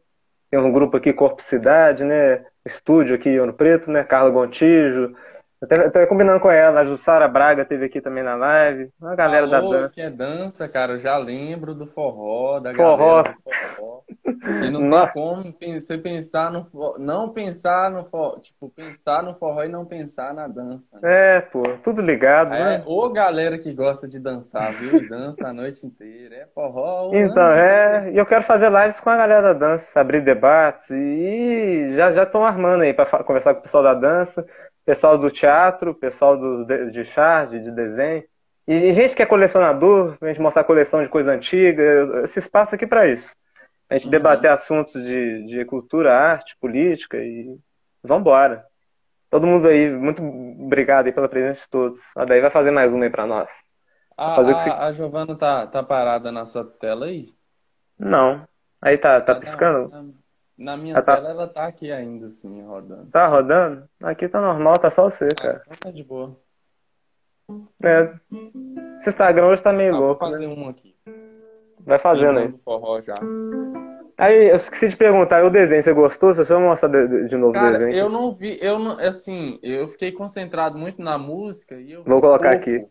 Tem um grupo aqui, Corpo Cidade, né? Estúdio aqui em Ouro Preto, né? Carla Gontijo. Até, até combinando com ela, a Jussara Braga teve aqui também na live. Uma galera da dança.
que é dança, cara, eu já lembro do forró, da
Forró.
galera do forró. E não
Nossa.
tem como você pensar no forró, não pensar no forró, tipo, pensar no forró e não pensar na dança. né?
É, pô, tudo ligado,
É,
né?
ô galera que gosta de dançar, viu? E dança a noite inteira. É forró
Então,
ano
é, e eu quero fazer lives com a galera da dança, abrir debates e já já estão armando aí para conversar com o pessoal da dança, pessoal do teatro, pessoal do, de, de charge, de desenho. E, gente que é colecionador, a gente mostrar coleção de coisa antiga, esse espaço aqui para isso. A gente
Uhum.
debater assuntos de, de cultura, arte, política e vambora. Todo mundo aí, muito obrigado aí pela presença de todos. A daí vai fazer mais uma aí para nós.
A,
Fazer o que
a, a Giovana tá, tá parada na sua tela aí?
Não. Aí tá, tá
Na-
piscando?
Na, na minha
Ah, tá.
tela ela tá aqui ainda, assim, rodando.
Tá rodando? Aqui tá normal, tá só você,
Ah,
cara.
então tá de boa.
É. Esse Instagram hoje tá meio
Ah, vou
louco,
fazer
né?
um aqui.
Vai fazendo aí.
Forró já.
Aí, eu esqueci de perguntar, o desenho, você gostou? Se eu mostrar de, de- novo o
Cara,
desenho.
eu não vi, eu não, assim, eu fiquei concentrado muito na música e eu
Vou colocar
pouco.
aqui.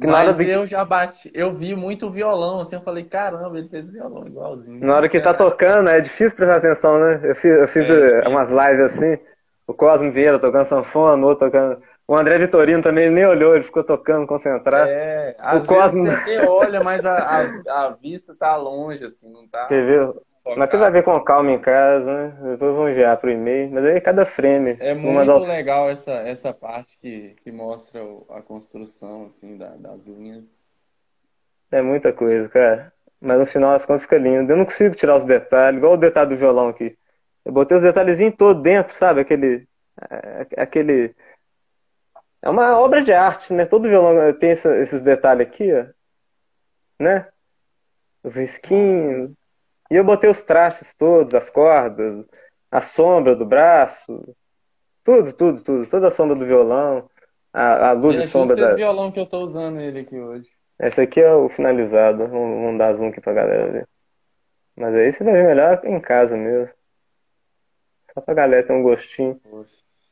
Que na hora
Mas eu já bati, eu vi muito violão, assim, eu falei, caramba, ele fez violão igualzinho.
Na hora que tá tocando, é difícil prestar atenção, né? Eu fiz, eu fiz
É,
eh,
difícil.
umas lives assim, o Cosme Vieira tocando sanfona, o outro tocando. O André Vitorino também ele nem olhou, ele ficou tocando, concentrado.
É, às
O Cosmo-
vezes você até olha, mas a, a, a vista tá longe, assim, não tá
Quer ver? Mas você vai ver com calma em casa, né? Depois vou enviar pro e-mail. Mas aí cada frame.
É muito legal essa, essa parte que, que mostra a construção, assim, da- das linhas.
É muita coisa, cara. mas no final das contas fica lindo. Eu não consigo tirar os detalhes, igual o detalhe do violão aqui. Eu botei os detalhezinhos todos dentro, sabe? Aquele. é, Aquele. É uma obra de arte, né? Todo violão tem esses detalhes aqui, ó. Né? Os risquinhos. E eu botei os trastes todos, as cordas, a sombra do braço. Tudo, tudo, tudo. Toda a sombra do violão. A, a luz
E
e
é
sombra
justo esse
da.
violão que eu tô usando ele aqui hoje.
Esse aqui é o finalizado. Vamos, vamos dar zoom aqui pra galera ver. Mas aí você vai ver melhor em casa mesmo. Só pra galera ter um gostinho.
Poxa,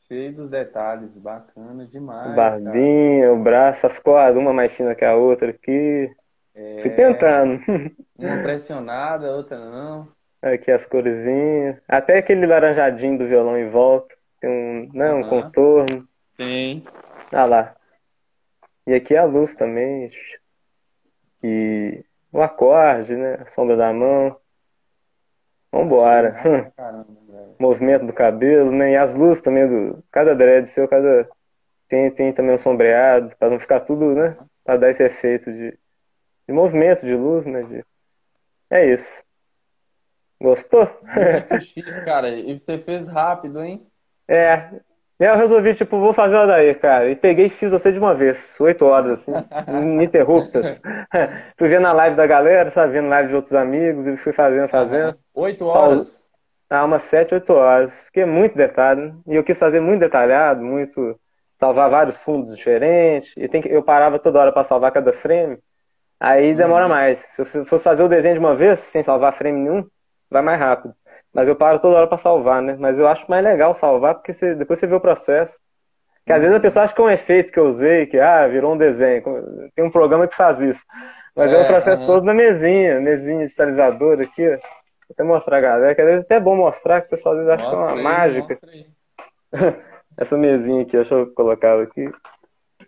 cheio dos detalhes, bacana demais,
O
cara.
barbinho, o braço, as cordas, uma mais fina que a outra aqui. Fui
É,
tentando. *laughs*
uma pressionada, outra não.
Aqui as corzinhas. Até aquele laranjadinho do violão em volta. Tem um, né, um contorno.
Tem.
Ah lá. E aqui a luz também. E o acorde, né? A sombra da mão. Vambora. *laughs*
Caramba,
movimento do cabelo, né? E as luzes também do cada dread seu, cada tem tem também um sombreado para não ficar tudo, né? Para dar esse efeito de, de movimento de luz, né? De... É isso. Gostou?
Muito *laughs* chique, cara. E você fez rápido, hein?
É. E eu resolvi, tipo, vou fazer o daí, cara. E peguei e fiz você de uma vez, oito horas, assim, ininterruptas. *laughs* Fui vendo a live da galera, sabe? Vendo live de outros amigos e fui fazendo, fazendo.
Oito horas.
Ah, umas 7, 8 horas. Fiquei muito detalhe. né? E eu quis fazer muito detalhado, muito. Salvar vários fundos diferentes. E tem que... eu parava toda hora para salvar cada frame. Aí demora mais. Se eu fosse fazer o desenho de uma vez, sem salvar frame nenhum, vai mais rápido. Mas eu paro toda hora para salvar, né? Mas eu acho mais legal salvar, porque você... depois você vê o processo. Que às vezes a pessoa acha que é um efeito que eu usei, que ah, virou um desenho. Tem um programa que faz isso. Mas é,
É,
o processo todo na mesinha, mesinha digitalizadora aqui, ó. Vou até mostrar a galera, que às vezes é até bom mostrar, que o pessoal às vezes acha que é uma
aí,
mágica. *laughs* Essa mesinha aqui, deixa eu colocar ela aqui.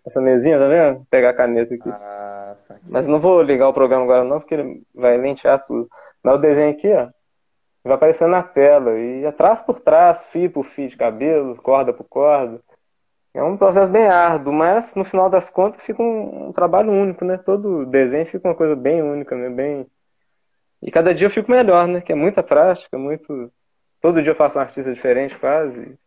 Essa mesinha, tá vendo? Vou pegar a caneta aqui.
Ah.
Mas não vou ligar o programa agora não, porque ele vai lentear tudo. Mas o desenho aqui, ó, vai aparecendo na tela. E é traço por traço, fio por fio de cabelo, corda por corda. É um processo bem árduo, mas no final das contas fica um, um trabalho único, né? Todo desenho fica uma coisa bem única, né? Bem... E cada dia eu fico melhor, né? Que é muita prática, muito... Todo dia eu faço um artista diferente quase.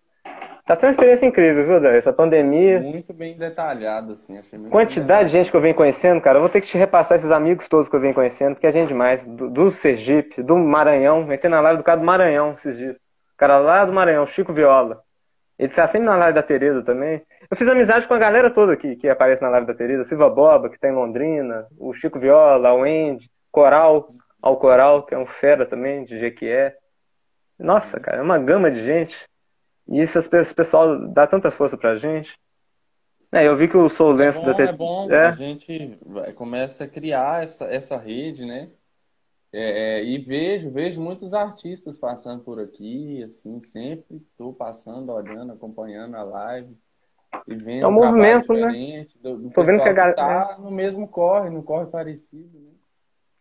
Tá sendo uma experiência incrível, viu, Dé? Essa pandemia...
Muito bem detalhado, assim. Achei muito
Quantidade de gente que eu venho conhecendo, cara, eu vou ter que te repassar esses amigos todos que eu venho conhecendo, porque é gente demais. Do, do Sergipe, do Maranhão. Entrei na live do cara do Maranhão esses dias. O cara lá do Maranhão, Chico Viola. Ele tá sempre na live da Tereza também. Eu fiz amizade com a galera toda aqui que aparece na live da Tereza. Silva Boba, que tá em Londrina. O Chico Viola, o Andy. Coral, ao Coral, que é um fera também, de Jequié. Nossa, cara, é uma gama de gente. E esse esse pessoal dá tanta força pra gente. É, eu vi que o Sou
É
Lenço da
bom,
T-
é bom.
É.
A gente começa a criar essa, essa rede, né? É, é, e vejo, vejo muitos artistas passando por aqui, assim, sempre estou passando, olhando, acompanhando a live e vendo
É um movimento, né?
do, do
Tô vendo que a
que
gal-
tá no mesmo corre, no corre parecido, né?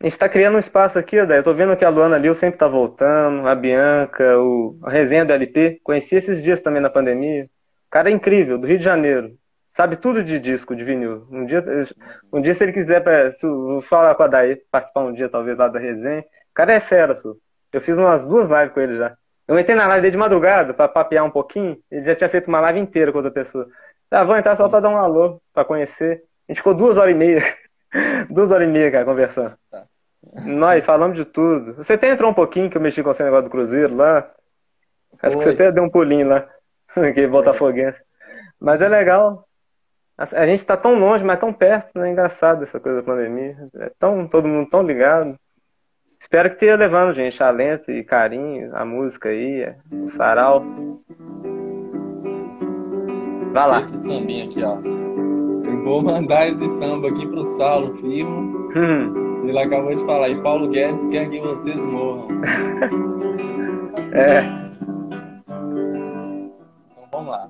A gente tá criando um espaço aqui, Adé. Eu tô vendo que a Luana Lil sempre tá voltando, a Bianca, o... a resenha do LP. Conheci esses dias também na pandemia. O cara é incrível, do Rio de Janeiro. Sabe tudo de disco, de vinil. Um dia, um dia se ele quiser, pra... se vou falar com a Daí, participar um dia talvez lá da resenha. O cara é fera, su. Eu fiz umas duas lives com ele já. Eu entrei na live dele de madrugada pra papear um pouquinho. Ele já tinha feito uma live inteira com outra pessoa. Ah, vou entrar só pra dar um alô, pra conhecer. A gente ficou duas horas e meia. *laughs* duas horas e meia, cara, conversando. Nós falamos de tudo. Você até entrou um pouquinho que eu mexi com esse negócio do Cruzeiro lá. Acho que você até deu um pulinho lá. *laughs* Que Botafoguense. Mas é legal. A a gente tá tão longe, mas tão perto, né? É engraçado essa coisa da pandemia. É tão, todo mundo tão ligado. Espero que tenha levando, gente, alento e carinho, a música aí, o sarau. Vai lá.
Esse sambinha aqui, ó. Eu vou mandar esse samba aqui pro Saulo Firmo.
Hum,
Ele acabou de falar, e Paulo Guedes quer que vocês morram.
é.
Então vamos lá.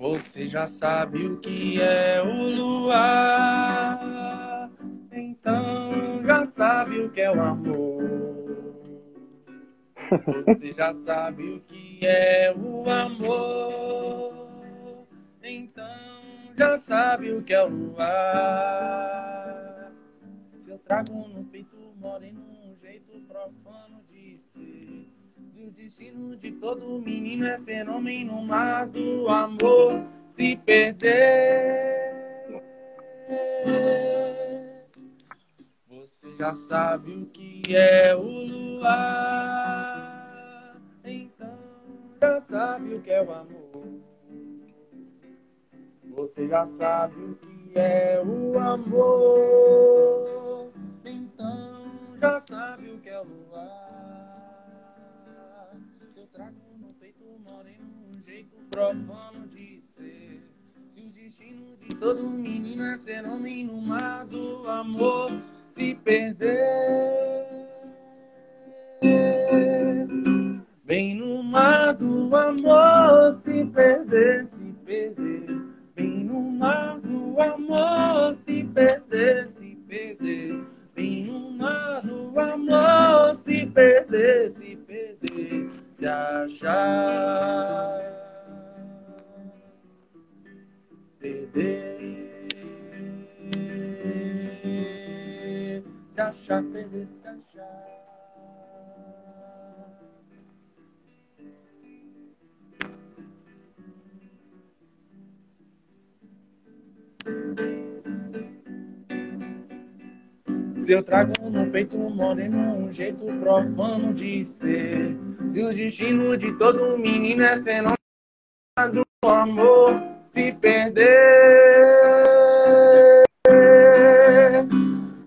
Você já sabe o que é o luar, então já sabe o que é o amor. Você já sabe o que é o amor, então já sabe o que é o luar. trago no peito moreno um jeito profano de ser. O destino de todo menino é ser homem no mar do amor, se perder. Você já sabe o que é o luar, então já sabe o que é o amor. Você já sabe o que é o amor, então já sabe o que é o luar. Se eu trago no peito moreno um jeito profano de ser, se o destino de todo menino é ser homem no mar do amor, se perder. Bem no mar do amor, se perder, se perder. No mar do amor, se perder, se perder. Bem no do amor, se perder, se perder. Se achar. Perder. Se achar, perder, se achar. Se eu trago no peito moreno um jeito profano de ser. Se o destino de todo menino é ser do amor se perder.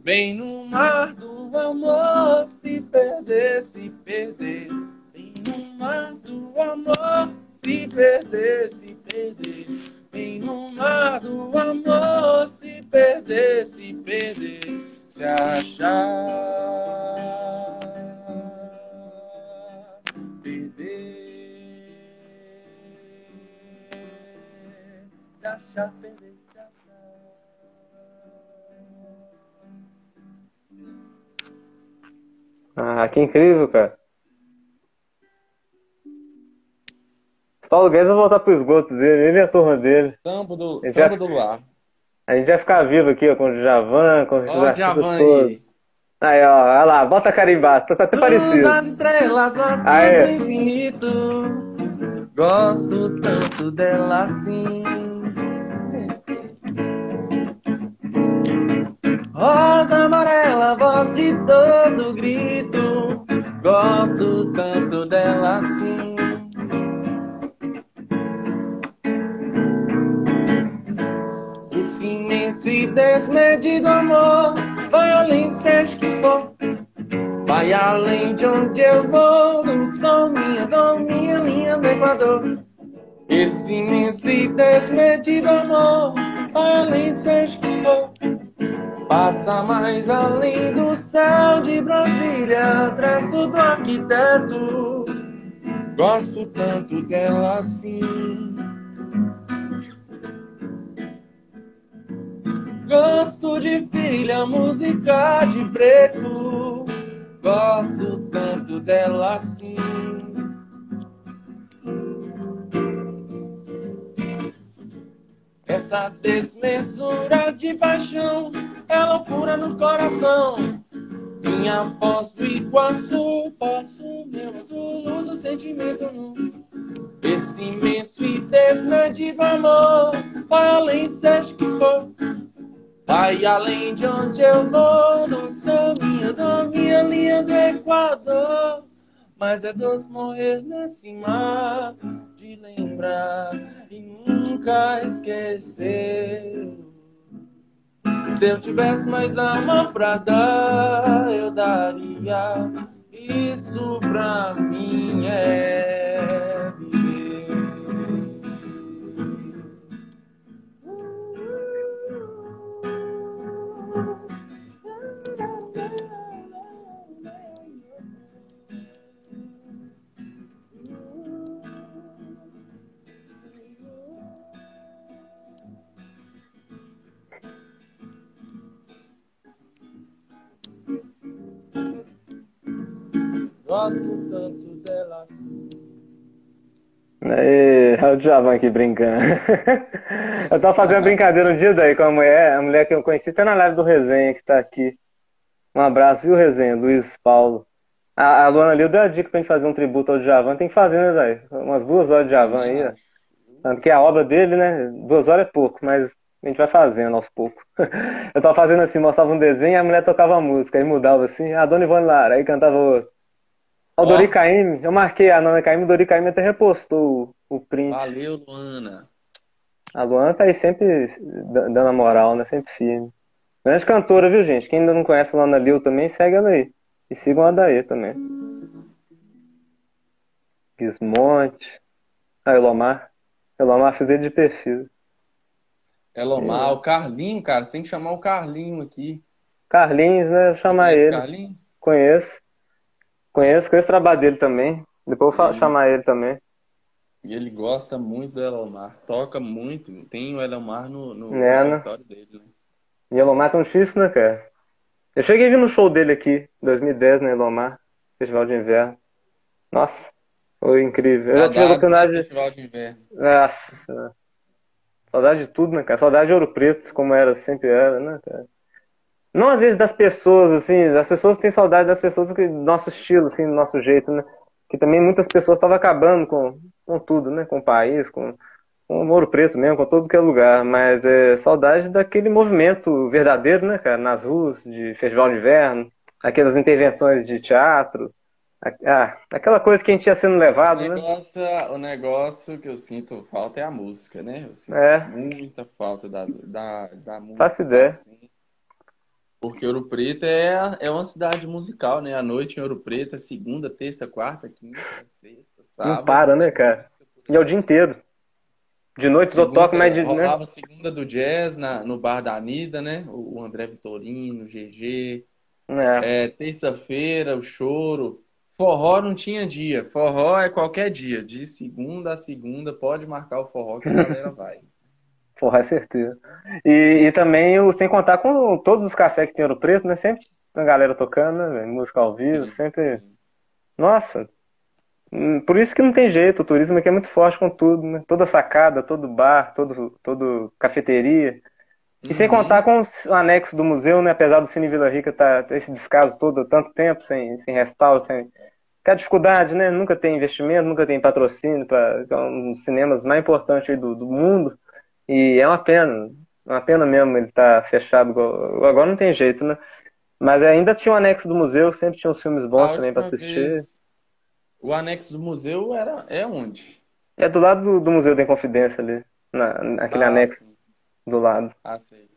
Bem no mar do amor se perder, se perder. Bem no mar do amor se perder, se perder. Bem no mar do amor se perder, se perder. Se achar. Perder. Se achar, perder, se achar.
Ah, que incrível, cara. Paulo Guedes vai voltar pro esgoto dele, ele e a turma dele.
Samba do, samba
já-
do luar.
A gente vai ficar vivo aqui, ó, com o Djavan, com esses
Ó, o
artistas
Djavan
todos.
aí.
Aí, ó, olha lá, bota a carimbaço, tá, tá até
Luz
parecido.
das estrelas, o infinito. Gosto tanto dela assim. Rosa amarela, voz de todo grito. Gosto tanto dela assim. Desmedido amor vai além seja que for. Vai além de onde eu vou, do sou minha, dor minha, linha do Equador. Esse imenso e desmedido amor, vai além seja que for. Passa mais além do céu de Brasília, traço do arquiteto. Gosto tanto dela assim. Gosto de filha, música de preto. Gosto tanto dela assim. Essa desmesura de paixão é loucura no coração. Minha voz do Iguaçu, posso meu azul, uso sentimento nu. Esse imenso e desmedido amor vai além de seja que for. Vai além de onde eu vou, do que sou minha linha do Equador. Mas é doce morrer nesse mar de lembrar e nunca esquecer. Se eu tivesse mais alma pra dar, eu daria. Isso pra mim é. Gosto tanto dela assim.
Aí, olha o Djavan aqui brincando. *laughs* Eu tava fazendo uma brincadeira um dia daí com a mulher, a mulher que eu conheci, tá na live do resenha que tá aqui. Um abraço, viu, Resenha? Luiz Paulo. A, a Luana Lil deu a dica pra gente fazer um tributo ao Djavan. Tem que fazer, né, velho? Umas duas horas de Djavan aí. Tanto que a obra dele, né? Duas horas é pouco, mas a gente vai fazendo aos poucos. *laughs* Eu tava fazendo assim, mostrava um desenho e a mulher tocava música, aí mudava assim, a Dona Ivone Lara, aí cantava outro. O Dori Caymmi, eu marquei a Nona Caymmi, o Dori Caymmi até repostou o, print.
Valeu, Luana.
A Luana tá aí sempre dando a moral, né? Sempre firme. Grande cantora, viu, gente? Quem ainda não conhece a Luana Lil também, segue ela aí. E sigam a Daê também. Gismonte. Ah, Elomar. Elomar fez ele de perfil.
Elomar, o Carlinho, cara, você tem que chamar o Carlinho aqui.
Carlinhos, né? Chamar
Conhece
ele.
Carlinhos?
Conheço. Conheço, conheço o trabalho dele também. Depois eu vou
Sim.
chamar ele também.
E ele gosta muito do Elomar. Toca muito. Tem o Elomar no, no
É,
repertório dele, né?
E Elomar tá um difícil, né, cara? Eu cheguei no show dele aqui, em 2010, né, Elomar? Festival de Inverno. Nossa, foi incrível. Eu já tive a oportunidade.
Festival de Inverno.
Nossa. Saudade de tudo, né, cara? Saudade de Ouro Preto, como era, sempre era, né, cara? Não às vezes das pessoas, assim, as pessoas têm saudade das pessoas que, do nosso estilo, assim, do nosso jeito, né? Que também muitas pessoas estavam acabando com, com tudo, né? Com o país, com, com o Ouro Preto mesmo, com todo que é lugar. Mas é saudade daquele movimento verdadeiro, né, cara? Nas ruas, de festival de inverno, aquelas intervenções de teatro, ah, aquela coisa que a gente ia sendo
O
levado, né?
negócio, o negócio que eu sinto falta é a música, né? Eu sinto
É.
muita falta da, da, da música.
Faço ideia.
assim. Porque Ouro Preto é, é uma cidade musical, né? A noite em Ouro Preto é segunda, terça, quarta, quinta, sexta, sábado.
Não para, né, cara? E é o dia inteiro. De noite eu
Segunda,
toco, mas de, né?
rolava segunda do jazz na, no bar da Anida, né? O, o André Vitorino, o GG.
É.
É, terça-feira, o choro. Forró não tinha dia. Forró é qualquer dia. De segunda a segunda, pode marcar o forró que a galera *laughs* vai.
Porra, é certeza. E, e também, o, sem contar com todos os cafés que tem Ouro Preto, né? Sempre tem a galera tocando, né? Música ao vivo,
Sim,
sempre. Nossa, hum, por isso que não tem jeito, o turismo aqui é muito forte com tudo, né? Toda sacada, todo bar, todo, todo cafeteria. E sem
Uhum.
contar com o anexo do museu, né? Apesar do Cine Vila Rica estar esse descaso todo há tanto tempo, sem, sem restauro, sem. Que a dificuldade, né? Nunca tem investimento, nunca tem patrocínio para um dos cinemas mais importantes aí do, do mundo. E é uma pena, uma pena mesmo ele estar fechado. igual- Agora não tem jeito, né? Mas ainda tinha o anexo do museu, sempre tinha uns filmes bons
A
também para assistir.
vez, o anexo do museu era, é onde?
É do lado do, do Museu da Inconfidência ali, na, naquele
Ah,
anexo
sim.
do lado.
Ah, sei.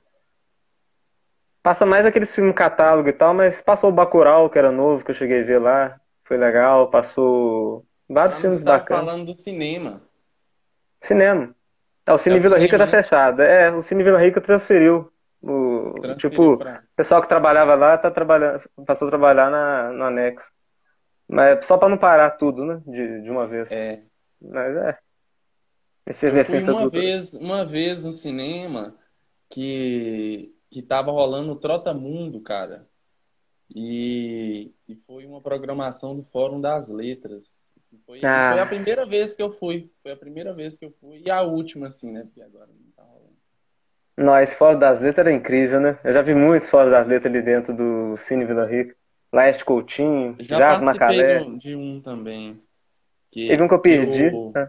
Passa mais aqueles filmes catálogo e tal, mas passou o Bacurau, que era novo, que eu cheguei a ver lá. Foi legal, passou vários
Ah,
filmes
você estava
bacanas.
falando do cinema.
Cinema. É, o Cine
É
Vila Rica tá
né?
fechado. É, o Cine Vila Rica transferiu. O,
Transferiu
tipo,
pra...
o pessoal que trabalhava lá tá trabalhando, passou a trabalhar na, no anexo. Mas só pra não parar tudo, né? De, de uma vez.
É.
Mas é.
Eu fui
Efervescência
uma
do.
vez, uma vez no cinema que, que tava rolando o Trotamundo, cara. E, e foi uma programação do Fórum das Letras. Foi,
Ah.
foi a primeira vez que eu fui. Foi a primeira vez que eu fui. E a última, assim, né? Porque agora não tá rolando.
Nós, Fora das Letras era incrível, né? Eu já vi muitos Fora das Letras ali dentro do Cine Vila Rica. Laerte Coutinho,
Já participei
Macalé.
de um, de um também. Que,
Teve um que eu perdi.
o,
Ah,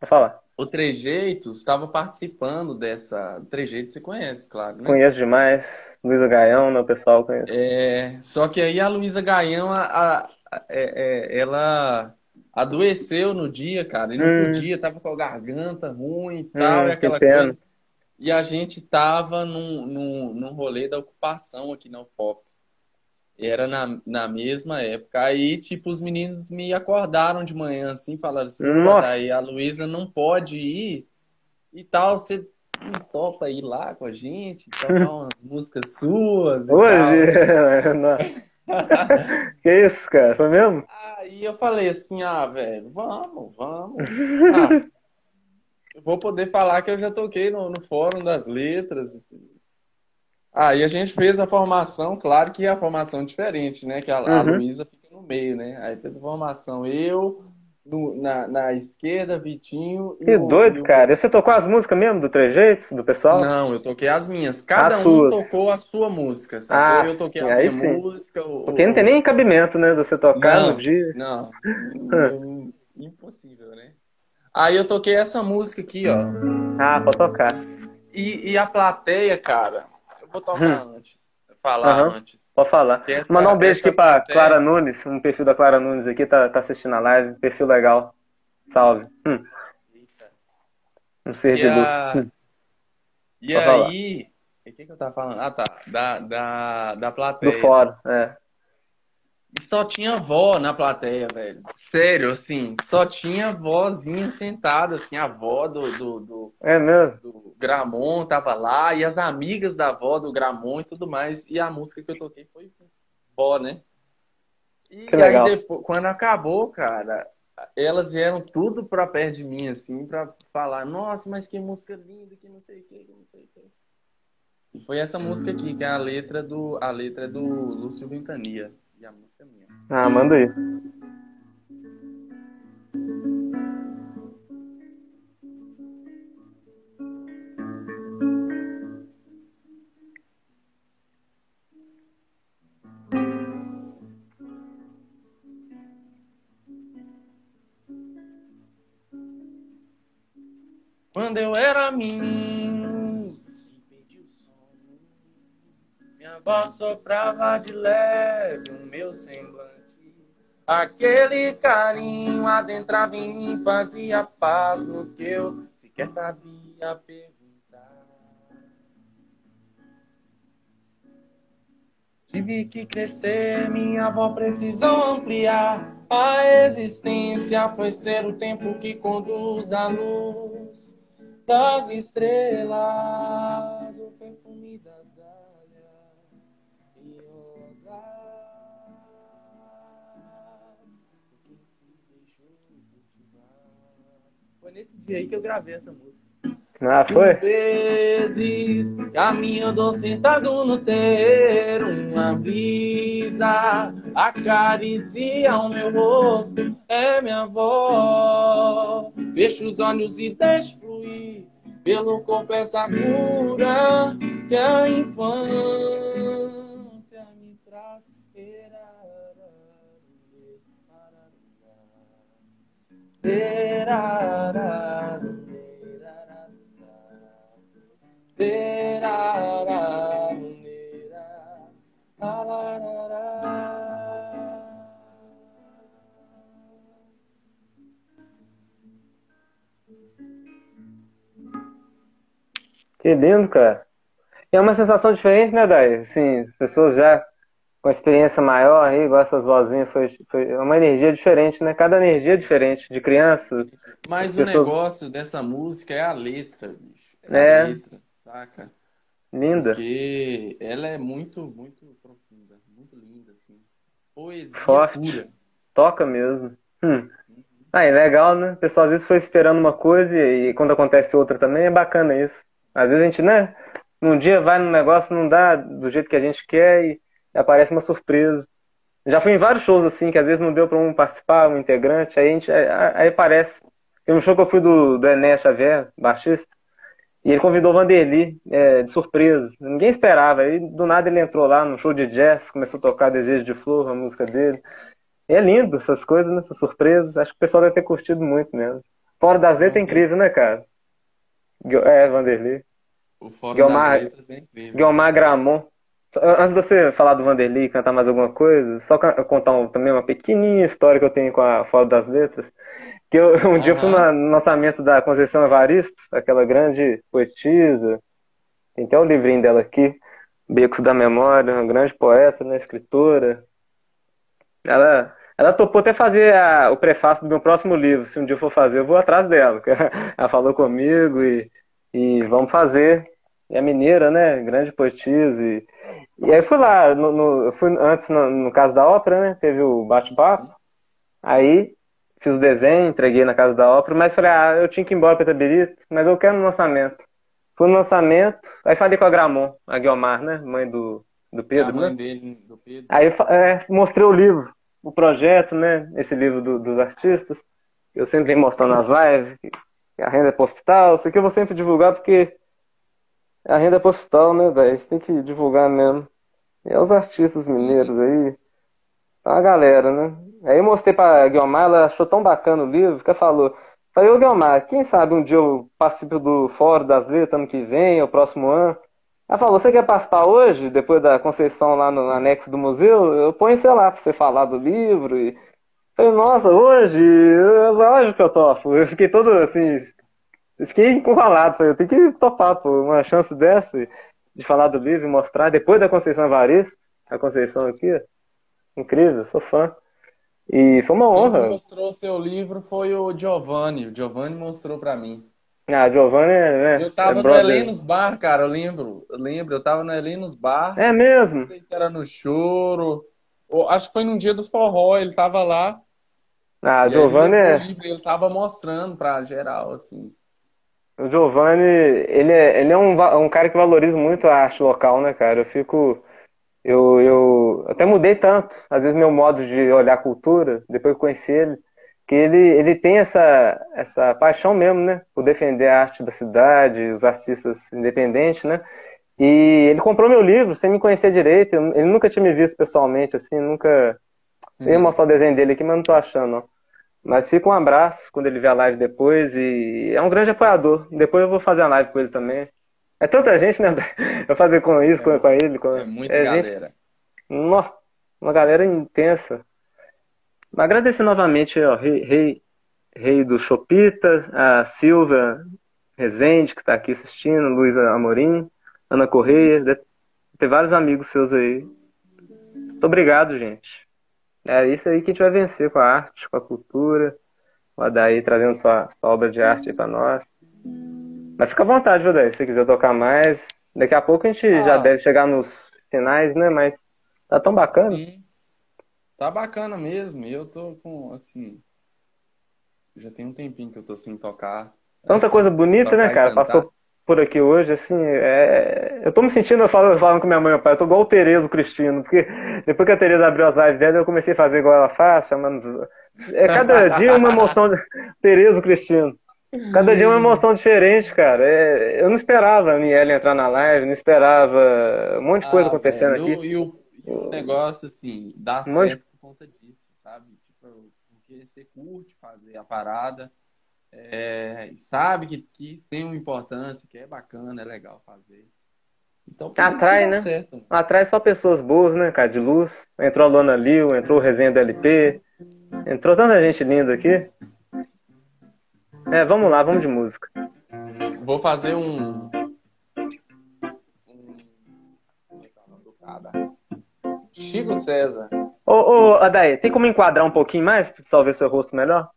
Vou falar.
o Trejeitos estava participando dessa. O Trejeitos você conhece, claro, né?
Conheço demais. Luísa Gaião, meu pessoal conhece.
É, só que aí a Luísa Gaião, a, a- a- é- é- ela adoeceu no dia, cara, e não
Hum.
podia, tava com a garganta ruim e tal,
Hum,
e
que
aquela
pena.
coisa. E a gente tava num, num, num rolê da ocupação aqui na UPOP. E Era na, na mesma época. Aí, tipo, os meninos me acordaram de manhã, assim, falaram assim, "Pô,
Nossa.
daí a Luísa não pode ir e tal, você não topa ir lá com a gente, tocar *laughs* umas músicas suas e
Hoje?
tal. *laughs*
Não. *laughs* Que isso, cara? Foi mesmo?
Aí eu falei assim, ah, velho, vamos, vamos. *laughs* Ah, eu vou poder falar que eu já toquei no, no Fórum das Letras. Aí a gente fez a formação, claro que a formação é diferente, né? Que a, a
Uhum.
Luísa fica no meio, né? Aí fez a formação eu, no- na, na esquerda, Vitinho. e
Que
o-
doido,
e o-
cara. Você tocou as músicas mesmo do Trejeitos, do pessoal?
Não, eu toquei as minhas. Cada
As
um
suas.
tocou a sua música, sacou?
Ah,
eu toquei
sim,
a
aí
minha
sim.
música. o-
Porque não tem nem cabimento, né? de Você tocar
Não.
no dia.
Não, *laughs* impossível, né? Aí eu toquei essa música aqui, ó.
Ah, pode tocar.
E, e a plateia, cara, eu vou tocar antes. Falar
Aham.
antes.
Pode falar.
Essa-
Mandar um beijo aqui pra
plateia-
Clara Nunes, um perfil da Clara Nunes aqui, tá, tá assistindo a live, perfil legal. Salve. Hum, um ser
E,
de luz.
a-
Hum.
e
Pode
aí. O que, que eu tava falando? Ah, tá. Da, da, da plateia.
Do fórum, é.
E só tinha vó na plateia, velho. Sério, assim, só tinha vozinha sentada, assim, a avó do, do, do,
É mesmo?
do Gramon tava lá, e as amigas da avó do Gramon e tudo mais. E a música que eu toquei foi vó, né? E
Que
aí
legal.
depois, quando acabou, cara, elas vieram tudo pra perto de mim, assim, pra falar, nossa, mas que música linda, que não sei o que, que não sei o que. E foi essa música aqui, que é a letra do, a letra do Lúcio Ventania. E a música é minha.
Ah, manda aí.
Quando eu era menino voz soprava de leve o meu semblante. Aquele carinho adentrava em mim, fazia paz no que eu sequer sabia perguntar. Tive que crescer, minha avó precisou ampliar. A existência foi ser o tempo que conduz a luz das estrelas, o perfume das Foi nesse dia aí que eu gravei essa música.
Ah, foi?
Vezes caminhando sentado no terreiro, uma brisa acaricia o meu rosto. É minha avó. Fecho os olhos e deixo fluir pelo corpo essa cura que a infância
Que lindo, cara. É uma sensação diferente, né, Dai? Assim, as pessoas já com experiência maior aí, igual essas vozinhas, foi, foi uma energia diferente, né? Cada energia é diferente, de criança.
Mas
As
o
pessoas-
negócio dessa música é a letra, bicho. É,
É.
a letra, saca?
Linda.
Porque ela é muito, muito profunda, muito linda, assim. Poesia
Forte.
pura.
Toca mesmo. Hum. Ah, é legal, né? O pessoal às vezes foi esperando uma coisa e, e quando acontece outra também é bacana isso. Às vezes a gente, né? Num dia vai num negócio, não dá do jeito que a gente quer e aparece uma surpresa. Já fui em vários shows assim, que às vezes não deu pra um participar, um integrante, aí a gente, aí, aí aparece. Tem um show que eu fui do, do Ené Xavier, baixista, e ele convidou o Vanderly, é, de surpresa. Ninguém esperava. Aí do nada ele entrou lá no show de jazz, começou a tocar Desejo de Flor, a música dele. E é lindo essas coisas, né? Essas surpresas. Acho que o pessoal deve ter curtido muito mesmo. Fora das letras é incrível, né, cara? É, Vanderly.
O Fórum
Guilmar-
das Letras é incrível.
Guilmar Gramont. Antes de você falar do Vanderly e cantar mais alguma coisa, só contar um- também uma pequenininha história que eu tenho com a Fora das Letras. Que eu, *laughs* um dia eu fui no lançamento da Conceição Evaristo, aquela grande poetisa. Tem até o livrinho dela aqui, Becos da Memória, uma grande poeta, né, escritora. Ela, ela topou até fazer a- o prefácio do meu próximo livro. Se um dia eu for fazer, eu vou atrás dela. *laughs* Ela falou comigo e, e vamos fazer. E a mineira, né? Grande poetisa. E, e aí fui lá, no, no- eu fui antes no, no Casa da Ópera, né? Teve o bate-papo. Aí fiz o desenho, entreguei na Casa da Ópera, mas falei, ah, eu tinha que ir embora para Itabirito, mas eu quero no lançamento. Fui no lançamento, aí falei com a Gramon, a Guiomar, né? Mãe do, do Pedro,
a mãe
né?
dele, do Pedro.
Aí é, mostrei o livro, o projeto, né? Esse livro do- dos artistas. eu sempre venho mostrando nas lives, que a renda é pro hospital, isso aqui eu vou sempre divulgar porque a renda é pro hospital, né, velho? Você tem que divulgar mesmo. E é os artistas mineiros aí, a galera, né? Aí eu mostrei pra Guilmar, ela achou tão bacana o livro, que ela falou, falei, ô Guilmar, quem sabe um dia eu participo do Fórum das Letras ano que vem, ou próximo ano. Ela falou, você quer participar hoje, depois da Conceição lá no anexo do museu? Eu ponho você lá pra você falar do livro. E... Falei, nossa, hoje? Lógico que eu topo. Eu fiquei todo assim, eu fiquei encurralado. Falei, eu tenho que topar, pô, uma chance dessa de falar do livro e mostrar depois da Conceição Evaristo, a Conceição aqui, incrível, sou fã. E foi uma honra.
Quem mostrou o seu livro foi o Giovanni. O Giovanni mostrou para mim.
Ah, Giovanni, né?
Eu tava
é
no Helenos Bar, cara, eu lembro. Eu lembro, eu tava no Helenos Bar.
É mesmo?
Não sei se era no choro. Ou, acho que foi num dia do forró, ele tava lá.
Ah, Giovanni é.
Livro, ele tava mostrando pra geral, assim.
O Giovanni, ele é, ele é um, um cara que valoriza muito a arte local, né, cara? Eu fico. Eu, eu até mudei tanto, às vezes, meu modo de olhar a cultura, depois que conheci ele que ele, ele tem essa, essa paixão mesmo, né? Por defender a arte da cidade, os artistas independentes, né? E ele comprou meu livro sem me conhecer direito. Ele nunca tinha me visto pessoalmente, assim, nunca. Eu ia uhum. mostrar o desenho dele aqui, mas não tô achando, não. Mas fica um abraço quando ele vê a live depois e é um grande apoiador. Depois eu vou fazer a live com ele também. É tanta gente, né? *laughs* Eu fazer com isso, é, com, ele. Com...
É muita é galera. Gente...
Nossa, uma galera intensa. Agradecer novamente ao rei, rei, rei do Chopita, a Silva Rezende, que está aqui assistindo, Luísa Amorim, Ana Correia, ter vários amigos seus aí. Muito obrigado, gente. É isso aí que a gente vai vencer com a arte, com a cultura. O Adaí trazendo sua, sua obra de arte aí para nós. Mas fica à vontade, Adaí, se você quiser tocar mais. Daqui a pouco a gente ah. já deve chegar nos finais, né? Mas tá tão bacana. Sim.
Tá bacana mesmo. Eu tô com, assim. Já tem um tempinho que eu tô sem tocar.
Tanta coisa bonita, né, cara? Passou por aqui hoje, assim. É... Eu tô me sentindo, eu falo, falando com minha mãe e pai, eu tô igual o Terezo Cristino, porque depois que a Tereza abriu as lives dela, eu comecei a fazer igual ela faz, chamando. É cada dia uma emoção. De... *laughs* Terezo Cristino. Cada dia uma emoção diferente, cara. É... Eu não esperava a Niela entrar na live, não esperava um monte de coisa ah, acontecendo aqui.
E o, o negócio, assim, dá um certo por conta disso, sabe? Tipo, porque você curte fazer a parada, é, sabe que, que isso tem uma importância, que é bacana, é legal fazer.
Então, Atrai, né? Certo. Atrai só pessoas boas, né, cara, de luz. Entrou a Lona Liu, entrou o Resenha do LP, entrou tanta gente linda aqui. É, vamos lá, vamos de música.
Vou fazer um. Chico César.
Ô, ô, Adair, tem como enquadrar um pouquinho mais pra pessoal ver seu rosto melhor?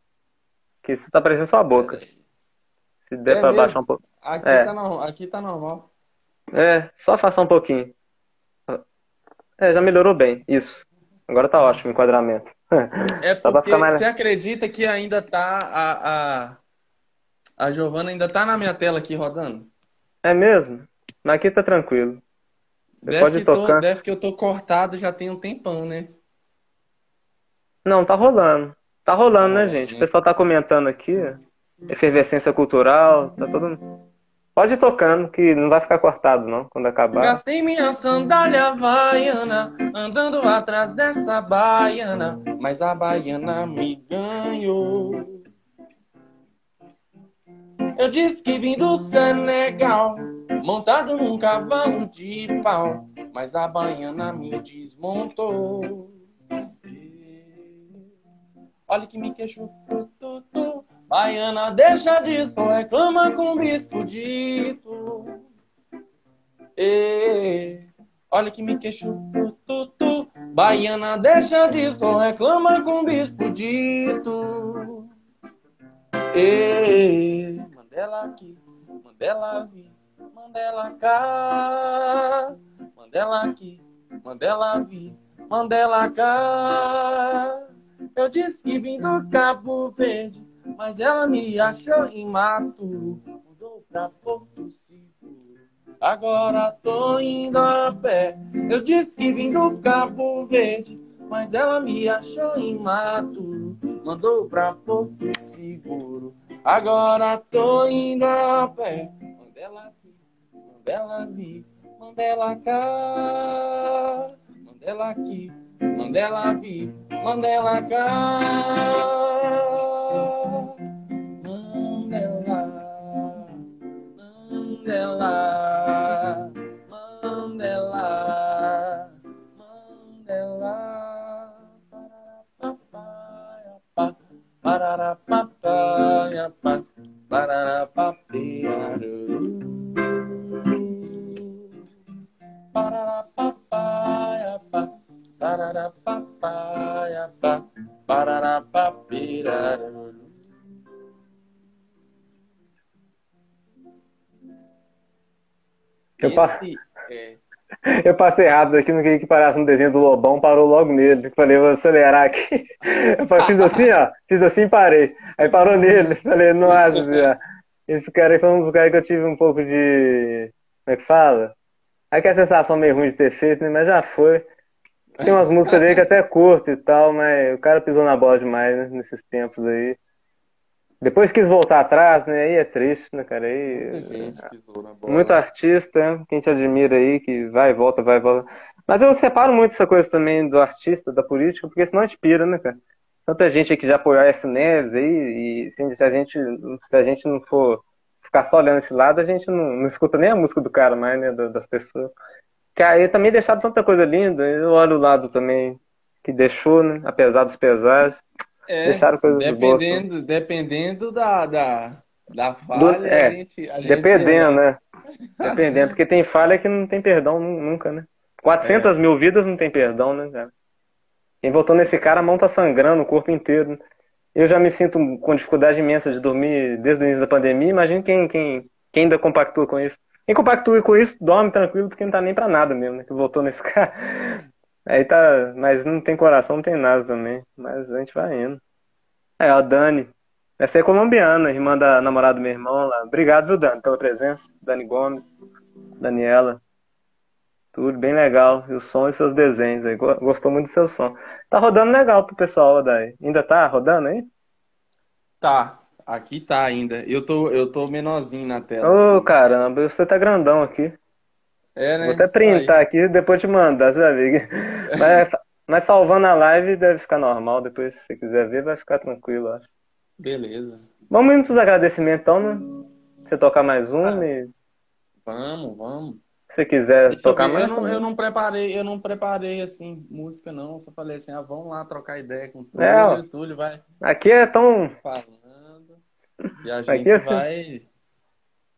Que você tá parecendo sua boca. Se der é pra mesmo? baixar um pouco.
Aqui, é. tá no... Aqui tá normal.
É, só afastar um pouquinho. É, já melhorou bem. Isso. Agora tá ótimo o enquadramento.
É *laughs* porque mais... você acredita que ainda tá a, a, a Giovana ainda tá na minha tela aqui rodando?
É mesmo? Mas aqui tá tranquilo.
Você deve pode tocar. Tô, deve que eu tô cortado já tem um tempão, né?
Não, tá rolando. Tá rolando, né, gente? O pessoal tá comentando aqui. Efervescência cultural, tá todo Pode ir tocando, que não vai ficar cortado, não, quando acabar.
Gastei minha sandália havaiana, andando atrás dessa baiana, mas a baiana me ganhou. Eu disse que vim do Senegal, montado num cavalo de pau, mas a baiana me desmontou. Olha que me queixo, tu. Baiana deixa disso, reclama com bispo dito. E, olha que me queixo, tu, Baiana deixa disso, reclama com bispo dito. E, Mandela aqui, Mandela vir, Mandela cá, Mandela aqui, Mandela vir, Mandela cá. Eu disse que vim do Cabo Verde mas ela me achou em mato, mudou pra Porto Seguro. Agora tô indo a pé. Eu disse que vim do Cabo Verde, mas ela me achou em mato, mandou pra Porto Seguro. Agora tô indo a pé. Mandela aqui, Mandela Mandela cá. Mandela aqui, Mandela vi, Mandela cá. Mandela, Mandela, Mandela, parará papaya, parará papiaru, parará papaya, parará
Eu,
é, *laughs*
eu passei rápido aqui, não queria que parasse no desenho do Lobão, parou logo nele. Falei, vou acelerar aqui. *laughs* Eu fiz assim, ó, fiz assim e parei. Aí parou nele. Falei, nossa, *laughs* esse cara aí foi um dos caras que eu tive um pouco de. Como é que fala? Aqui a sensação meio ruim de ter feito, né? Mas já foi. Tem umas músicas dele que até curto e tal, mas o cara pisou na bola demais, né? Nesses tempos aí. Depois quis voltar atrás, né? Aí é triste, né, cara? Aí.
muita gente pisou na bola.
Muito artista, né, que a gente admira aí, que vai e volta, vai e volta. Mas eu separo muito essa coisa também do artista, da política, porque senão a gente pira, né, cara? Tanta gente aí que já apoiou Aécio Neves aí, e se a gente, se a gente não for ficar só olhando esse lado, a gente não, não escuta nem a música do cara mais, né, da- das pessoas. Aí também deixaram tanta coisa linda, eu olho o lado também que deixou, né, apesar dos pesares,
É,
deixaram coisas boas.
dependendo, dependendo da, da, da falha,
é,
a gente, a gente
Dependendo, né? Dependendo, porque tem falha que não tem perdão nu- nunca, né? 400 mil vidas não tem perdão, né, cara? Quem votou nesse cara, a mão tá sangrando, o corpo inteiro. né? Eu já me sinto com dificuldade imensa de dormir desde o início da pandemia. Imagina quem, quem, quem ainda compactua com isso. Quem compactua com isso, dorme tranquilo, porque não tá nem pra nada mesmo, né? Que votou nesse *laughs* cara. Aí tá. Mas não tem coração, não tem nada também. Mas a gente vai indo. É, a Dani. Essa é colombiana, irmã da namorada do meu irmão lá. Obrigado, viu, Dani, pela presença. Dani Gomes, Daniela. Tudo bem legal. E o som e seus desenhos aí. Go- Gostou muito do seu som. Tá rodando legal pro pessoal daí. Ainda tá rodando aí?
Tá, aqui tá ainda. Eu tô, eu tô menorzinho na tela.
Ô,
assim.
caramba, você tá grandão aqui.
É, né?
Vou até printar
Aí.
aqui e depois te mandar, você vai ver. Mas, mas salvando a live deve ficar normal. Depois, se você quiser ver, vai ficar tranquilo, eu acho.
Beleza.
Vamos indo pros agradecimentos então, né? Você tocar mais um
Ah.
e
Vamos, vamos.
se você quiser
Deixa eu
tocar
ver,
mais.
eu não, eu não preparei, eu não preparei assim música não. Eu só falei assim, ah, vamos lá trocar ideia com o Túlio,
É,
o Túlio vai
Aqui é tão.
falando e a gente
é assim.
vai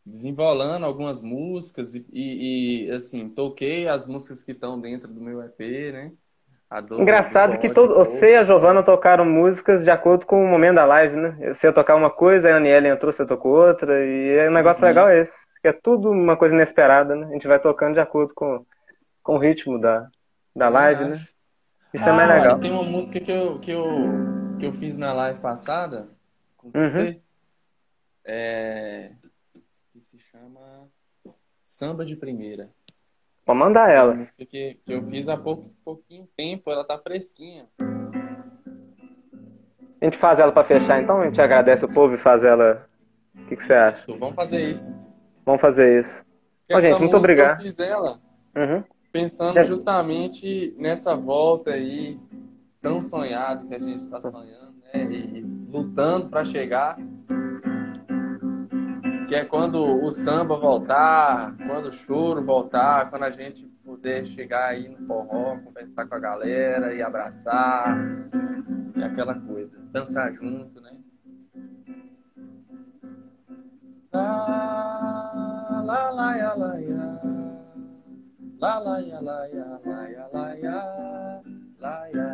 desenvolando algumas músicas e, e- e, assim toquei as músicas que estão dentro do meu EP, né? A do-
Engraçado
do
que todo, você e a Giovana tocaram músicas de acordo com o momento da live, né? Você tocar uma coisa, a Aniele entrou, você tocou outra, e o negócio
Uhum.
legal é esse. Que é tudo uma coisa inesperada, né? A gente vai tocando de acordo com, com o ritmo da, da live, né? Isso é
Ah,
mais legal.
Tem uma música que eu, que eu, que eu fiz na live passada com
Uhum.
você. É, que se chama Samba de Primeira.
Vou mandar
É
ela.
música que, que eu fiz há pouco, pouquinho tempo, ela tá fresquinha.
A gente faz ela pra fechar então? A gente agradece o povo e faz ela. O que, que você acha?
Vamos fazer isso.
Vamos fazer isso. Ó, gente, muito obrigado.
Eu fiz ela
Uhum.
pensando
É.
justamente nessa volta aí tão sonhado que a gente está sonhando, né? E lutando para chegar. Que é quando o samba voltar, quando o choro voltar, quando a gente puder chegar aí no forró, conversar com a galera e abraçar, e aquela coisa, dançar junto, né? La ya. La la ya la ya la ya la ya la ya.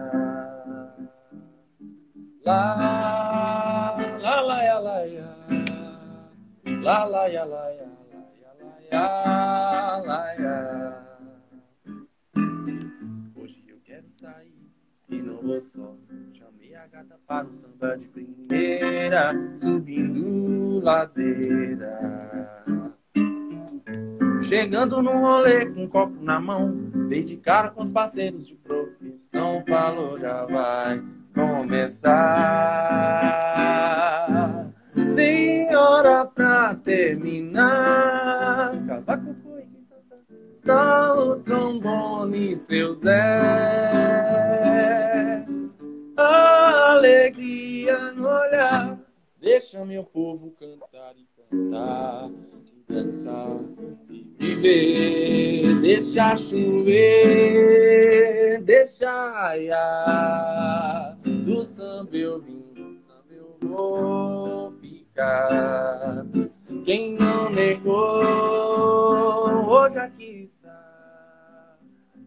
La la la la ya la ya la ya la ya. Hoje eu quero sair e não vou só. Chamei a gata para o samba de primeira, subindo ladeira. Chegando no rolê com um copo na mão, dei de cara com os parceiros de profissão, falou já vai, começar. Senhora, pra terminar, cavaco foi trombone, seu Zé. Alegria no olhar, deixa meu povo cantar e cantar dançar e viver, deixa chover, deixa raiar. Do samba eu vim, do samba eu vou Quem não negou, hoje aqui está,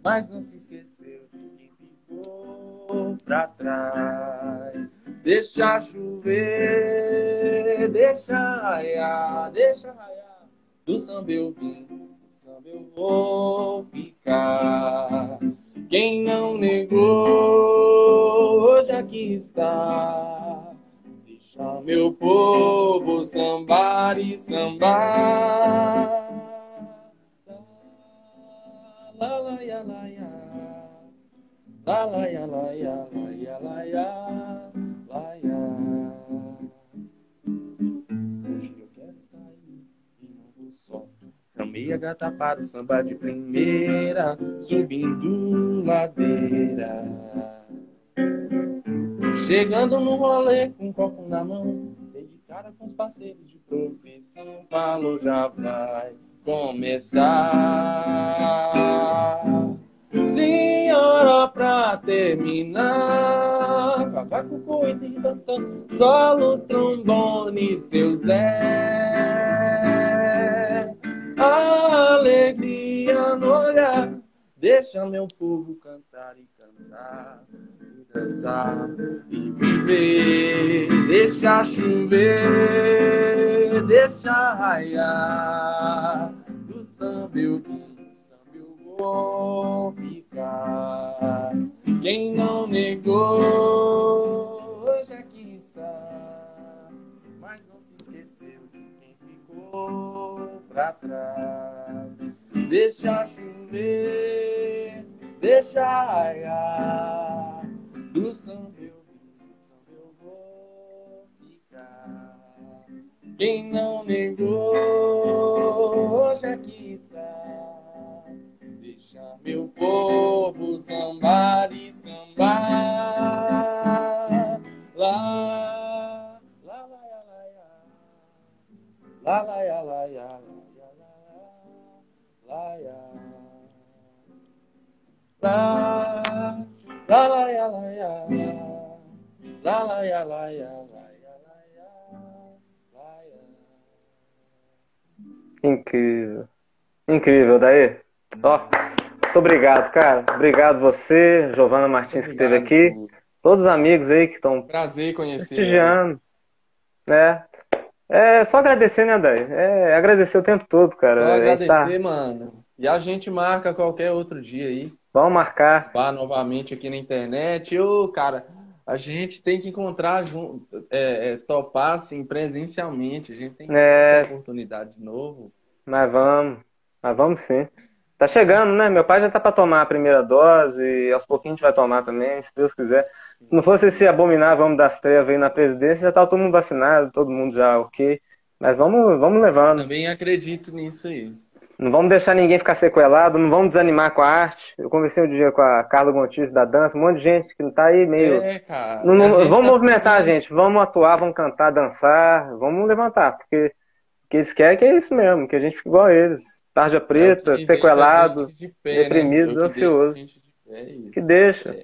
mas não se esqueceu de quem ficou pra trás. Deixa chover, deixa raiar, deixa raiar do samba eu vim, do samba eu vou ficar. Quem não negou, hoje aqui está. Meu povo sambar e sambar. La la ya la ya. La ya la ya la ya la ya. La ya. Chamei a gata para o samba de primeira, subindo ladeira. Chegando no rolê com um copo na mão, dei de cara com os parceiros de profissão. Falou, já vai começar. Senhora, pra terminar, cavaco, coito e tantã, solo, trombone, seu Zé alegria no olhar. Deixa meu povo cantar e cantar, dançar e viver. Deixa chover, deixa raiar. Do samba eu vim, do samba eu vou ficar. Quem não negou, hoje aqui está, mas não se esqueceu de quem ficou pra trás. Deixa chover, deixa raiar. Do samba eu eu vou ficar. Quem não negou, hoje aqui está. Deixa meu povo sambar e sambar. Lá, lá, lá, lá, lá, lá, lá, lá, lá, lá. La la ya la ya la la ya la ya la ya la ya
Incrível. Incrível, daí. Ó, muito obrigado, cara. Obrigado você, Giovana Martins, que esteve aqui. Todos os amigos aí que estão
Prazer conhecer.
prestigiando. Né? É só agradecer, né, Daí? É agradecer o tempo todo, cara.
Só
tá-
agradecer, mano. E a gente marca qualquer outro dia aí.
Vamos marcar.
Vá novamente aqui na internet. Ô, cara, a gente tem que encontrar junto, é, é, topar assim presencialmente. A gente tem que ter
É.
essa oportunidade de novo.
Mas vamos. Mas vamos sim. Tá chegando, né? Meu pai já tá pra tomar a primeira dose e aos pouquinhos a gente vai tomar também, se Deus quiser. Se não fosse esse abominável homem das trevas aí na presidência, já tava todo mundo vacinado, todo mundo já ok. Mas vamos, vamos levando.
Também acredito nisso aí.
Não vamos deixar ninguém ficar sequelado, não vamos desanimar com a arte. Eu conversei um dia com a Carla Gontijo da dança, um monte de gente que não tá aí meio.
É, cara.
Não- não-
A
vamos
tá
movimentar,
precisando-
gente. Vamos atuar, vamos cantar, dançar, vamos levantar, porque o que eles querem é que é isso mesmo, que a gente fique igual a eles. Tarja
É
preta,
a
sequelado,
de pé, né?
deprimido,
É o que deixa a
ansioso.
gente de pé, é isso.
que deixa.
É.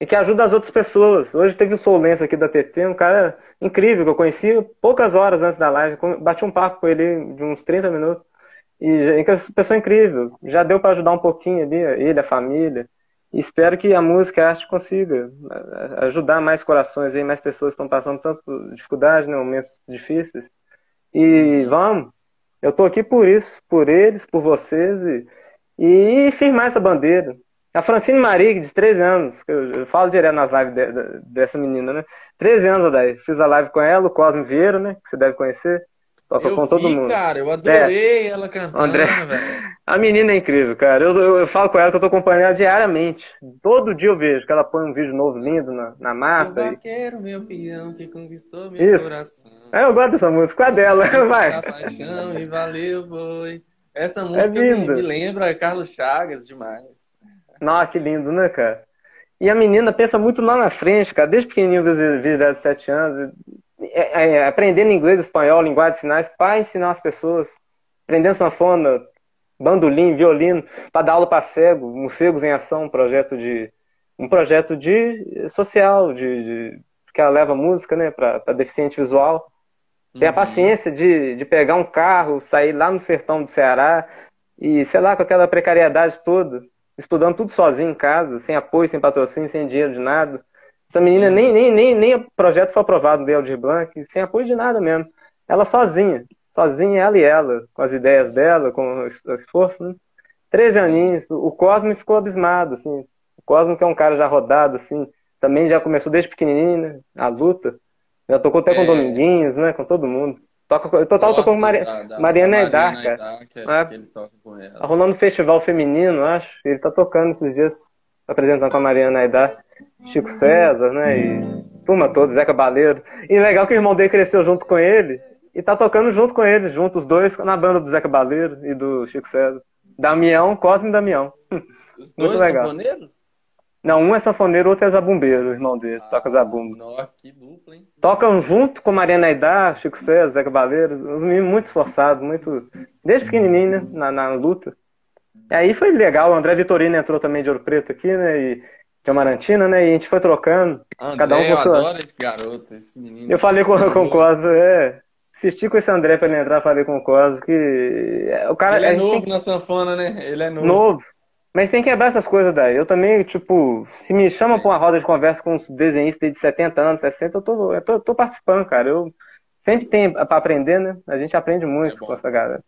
E que ajuda as outras pessoas. Hoje teve o Soulenço aqui da TT, um cara incrível que eu conheci poucas horas antes da live. Bati um papo com ele de uns 30 minutos. E é pessoa incrível. Já deu para ajudar um pouquinho ali, ele, a família. E espero que a música e a arte consiga eh, ajudar mais corações aí, mais pessoas que estão passando tanta dificuldade, né, momentos difíceis. E vamos. Eu tô aqui por isso, por eles, por vocês e, e firmar essa bandeira. A Francine Marig, de 13 anos, que eu, eu falo direto nas lives de- de- dessa menina, né? 13 anos, daí. Fiz a live com ela, o Cosme Vieira, né? Que você deve conhecer. Toca
eu
com todo
vi,
mundo.
cara, eu adorei ela cantando,
André.
velho.
A menina é incrível, cara. Eu, eu, eu falo com ela que eu tô acompanhando ela diariamente. Todo dia eu vejo que ela põe um vídeo novo lindo na, na mata. e-
vaqueiro, meu peão, que conquistou meu
Isso.
coração.
É, eu gosto dessa música. Qual a dela? *laughs* Vai.
paixão e valeu, boi. Essa música me,
linda.
me lembra Carlos Chagas demais.
Nossa, que lindo, né, cara? E a menina pensa muito lá na frente, cara. Desde pequenininho, vídeo vídeo dela de 7 anos. É- é, aprendendo inglês, espanhol, linguagem de sinais, para ensinar as pessoas. Aprendendo sanfona, bandolim, violino, para dar aula para cego, morcegos em ação, um projeto de um projeto de social, de, de- que ela leva música, né, para deficiente visual. Ter a
Uhum.
paciência de, de pegar um carro, sair lá no sertão do Ceará e, sei lá, com aquela precariedade toda, estudando tudo sozinho em casa, sem apoio, sem patrocínio, sem dinheiro de nada. Essa menina nem, nem, nem, nem o projeto foi aprovado no Aldir Blanc, sem apoio de nada mesmo. Ela sozinha, sozinha, ela e ela, com as ideias dela, com o es- o esforço, né? 13 aninhos, o Cosme ficou abismado, assim. O Cosme, que é um cara já rodado, assim, também já começou desde pequenininho, né? A luta. Já tocou até com
É.
Dominguinhos, né? Com todo mundo. Toca, com- total tocou com Mari-
da- da-
Mariana
da
Aidar, cara.
Aidar, que, é-
É.
que ele toca com ela.
Tá rolando um festival feminino, acho. Ele tá tocando esses dias, apresentando com a Mariana Aidar, Chico César, né? E turma toda, Zé Cabaleiro. E legal que o irmão dele cresceu junto com ele e tá tocando junto com ele, junto os dois, na banda do Zé Cabaleiro e do Chico César. Damião, Cosme e Damião.
Os
muito
dois
legal.
sanfoneiros?
Não, um é sanfoneiro, o outro é zabumbeiro, o irmão dele, toca zabumba.
Nossa, que dupla, hein?
Tocam junto com Mariana Aidar, Chico César, Zé Cabaleiro, uns meninos muito esforçados, muito. Desde pequenininho, né? Na, na luta. E aí foi legal, o André Vitorino entrou também de Ouro Preto aqui, né? E de Amarantina, né? E a gente foi trocando.
André,
Cada um com
eu
sua-
adoro esse garoto, esse menino.
Eu falei com, com o Cosmo, é. Assisti com esse André pra ele entrar, falei com o Cosmo, que. O cara.
Ele é
gente tem
novo na sanfona, né? Ele é novo.
Novo. Mas tem que quebrar essas coisas daí. Eu também, tipo, se me chama pra uma roda de conversa com uns desenhistas de 70 anos, 60, eu tô, eu tô, eu tô participando, cara. Eu sempre tenho pra aprender, né? A gente aprende muito
É
com essa galera.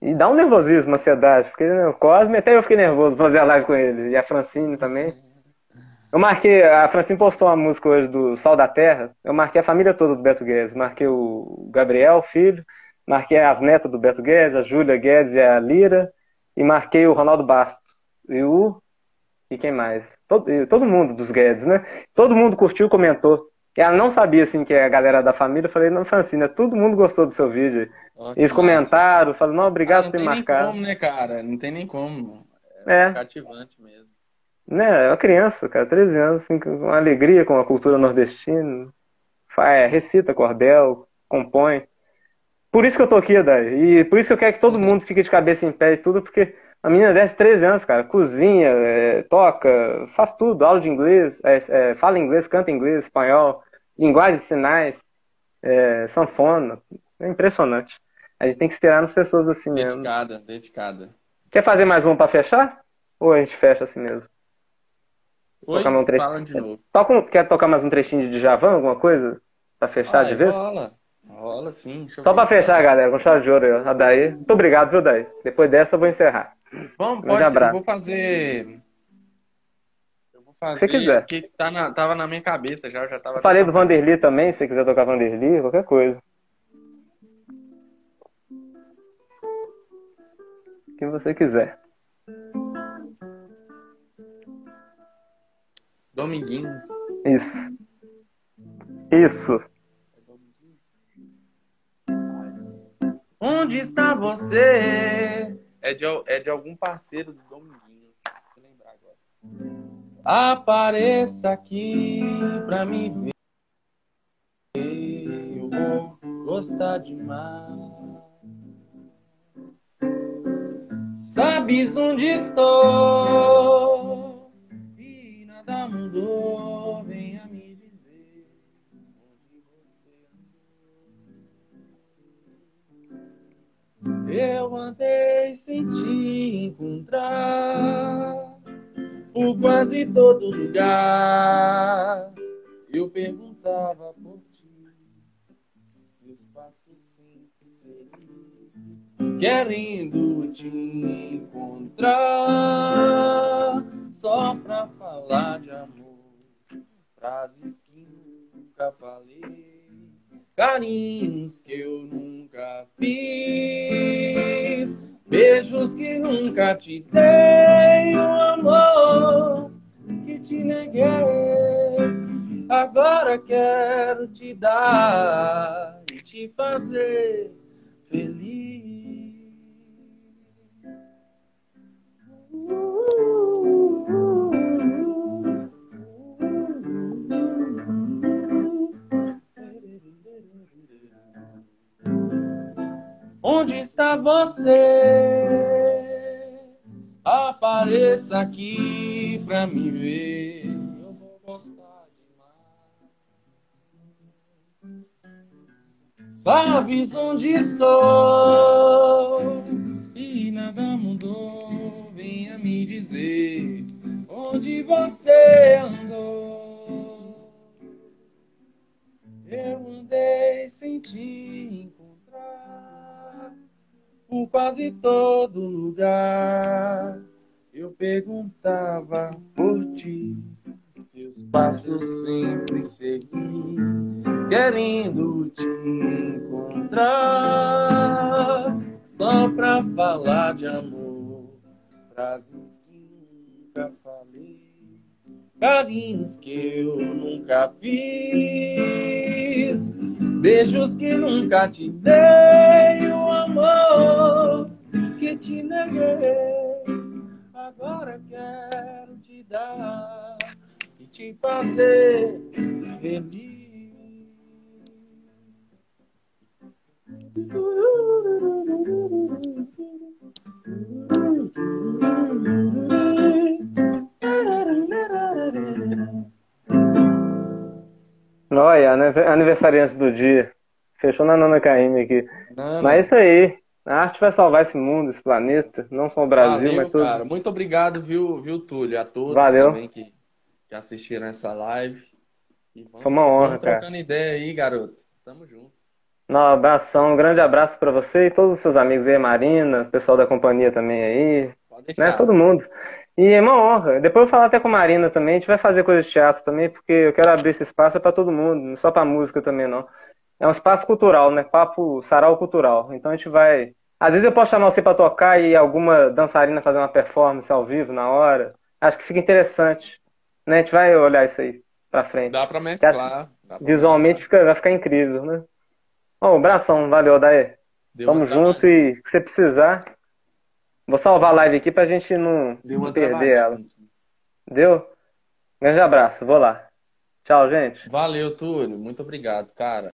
E dá um nervosismo, ansiedade, porque né, o Cosme, até eu fiquei nervoso fazer a live com ele. E a Francine também. Eu marquei, a Francine postou uma música hoje do Sol da Terra. Eu marquei a família toda do Beto Guedes. Marquei o Gabriel, filho. Marquei as netas do Beto Guedes, a Júlia Guedes e a Lira. E marquei o Ronaldo Bastos. E o. E quem mais? Todo, todo mundo dos Guedes, né? Todo mundo curtiu comentou. Ela não sabia, assim, que é a galera da família. Eu falei, não, Francina, todo mundo gostou do seu vídeo.
Que
Eles comentaram, falaram, não,
Ah,
obrigado
não
por ter
tem nem como, né, cara? Não tem nem como.
É.
cativante mesmo.
Né, é uma criança, cara, 13 anos, assim, com alegria com a cultura nordestina. Fa- é, recita cordel, compõe. Por isso que eu tô aqui, Dai. E por isso que eu quero que todo mundo fique de cabeça em pé e tudo, porque a menina desce 13 anos, cara. Cozinha, é, toca, faz tudo, aula de inglês, é, é, fala inglês, canta inglês, espanhol, linguagem de sinais, é, sanfona. É impressionante. A gente tem que esperar nas pessoas assim mesmo.
Dedicada, dedicada.
Quer fazer mais um pra fechar? Ou a gente fecha assim mesmo?
Oi?
Tocar um trecho.
Fala de novo.
Toca um- quer tocar mais um trechinho de Djavan, alguma coisa? Pra fechar de
Ai,
vez?
Rola. Rola, sim. Eu
Só pra fechar, galera, com chave de ouro. A Daí. Muito obrigado, viu, Daí? Depois dessa eu vou encerrar.
Vamos,
Grande
pode ser. Eu
abraço.
vou fazer. Vou fazer.
Se quiser.
Porque tá na, tava na minha cabeça já, já tava.
Falei do Vanderly também, se você quiser tocar Vanderly, qualquer coisa. O que você quiser.
Dominguinhos.
Isso. Isso.
Onde está você? É de, é de algum parceiro do Dominguinhos. Deixa eu lembrar agora. Apareça aqui pra me ver. Eu vou gostar demais. Sabes onde estou e nada mudou. Venha me dizer onde você andou. Eu andei sem te encontrar por quase todo lugar. Eu perguntava por ti, seus passos sempre segui, querendo te encontrar só pra falar de amor, frases que nunca falei. carinhos que eu nunca fiz, beijos que nunca te dei, o amor que te neguei. Agora quero te dar e te fazer feliz. Onde está você? Apareça aqui pra me ver. Eu vou gostar demais. Sabes onde estou? E nada mudou. Venha me dizer onde você andou. Eu andei encontrar por quase todo lugar. Eu perguntava por ti, seus passos sempre segui, querendo te encontrar, só pra falar de amor, frases que nunca falei, carinhos que eu nunca fiz, beijos que nunca te dei, o amor que te neguei. Agora quero te dar e te fazer feliz.
Olha, aniversariante do dia. Fechou na Nana KM aqui.
Nana.
Mas é isso aí. A arte vai salvar esse mundo, esse planeta. Não só o Brasil,
Valeu,
mas tudo.
cara. Muito obrigado, viu, viu, Túlio? A todos
Valeu.
também que, que assistiram essa live. E vamos,
Foi uma honra,
vamos
cara.
trocando ideia aí, garoto. Tamo junto.
Um abração, um grande abraço pra você e todos os seus amigos aí, Marina, o pessoal da companhia também aí,
Pode
né?
deixar.
Todo mundo. E é uma honra. Depois eu vou falar até com a Marina também. A gente vai fazer coisa de teatro também, porque eu quero abrir esse espaço pra todo mundo, não só pra música também, não. É um espaço cultural, né? Papo sarau cultural. Então a gente vai. Às vezes eu posso chamar você pra tocar e alguma dançarina fazer uma performance ao vivo na hora. Acho que fica interessante. Né? A gente vai olhar isso aí pra frente.
Dá pra mesclar. dá pra
Visualmente
mesclar.
fica, vai ficar incrível, né? Bom, um abração, valeu, Daí. Tamo junto e que você precisar. Vou salvar a live aqui pra gente não,
Deu
não perder ela. Deu? Grande abraço, vou lá. Tchau, gente.
Valeu, Túlio. Muito obrigado, cara.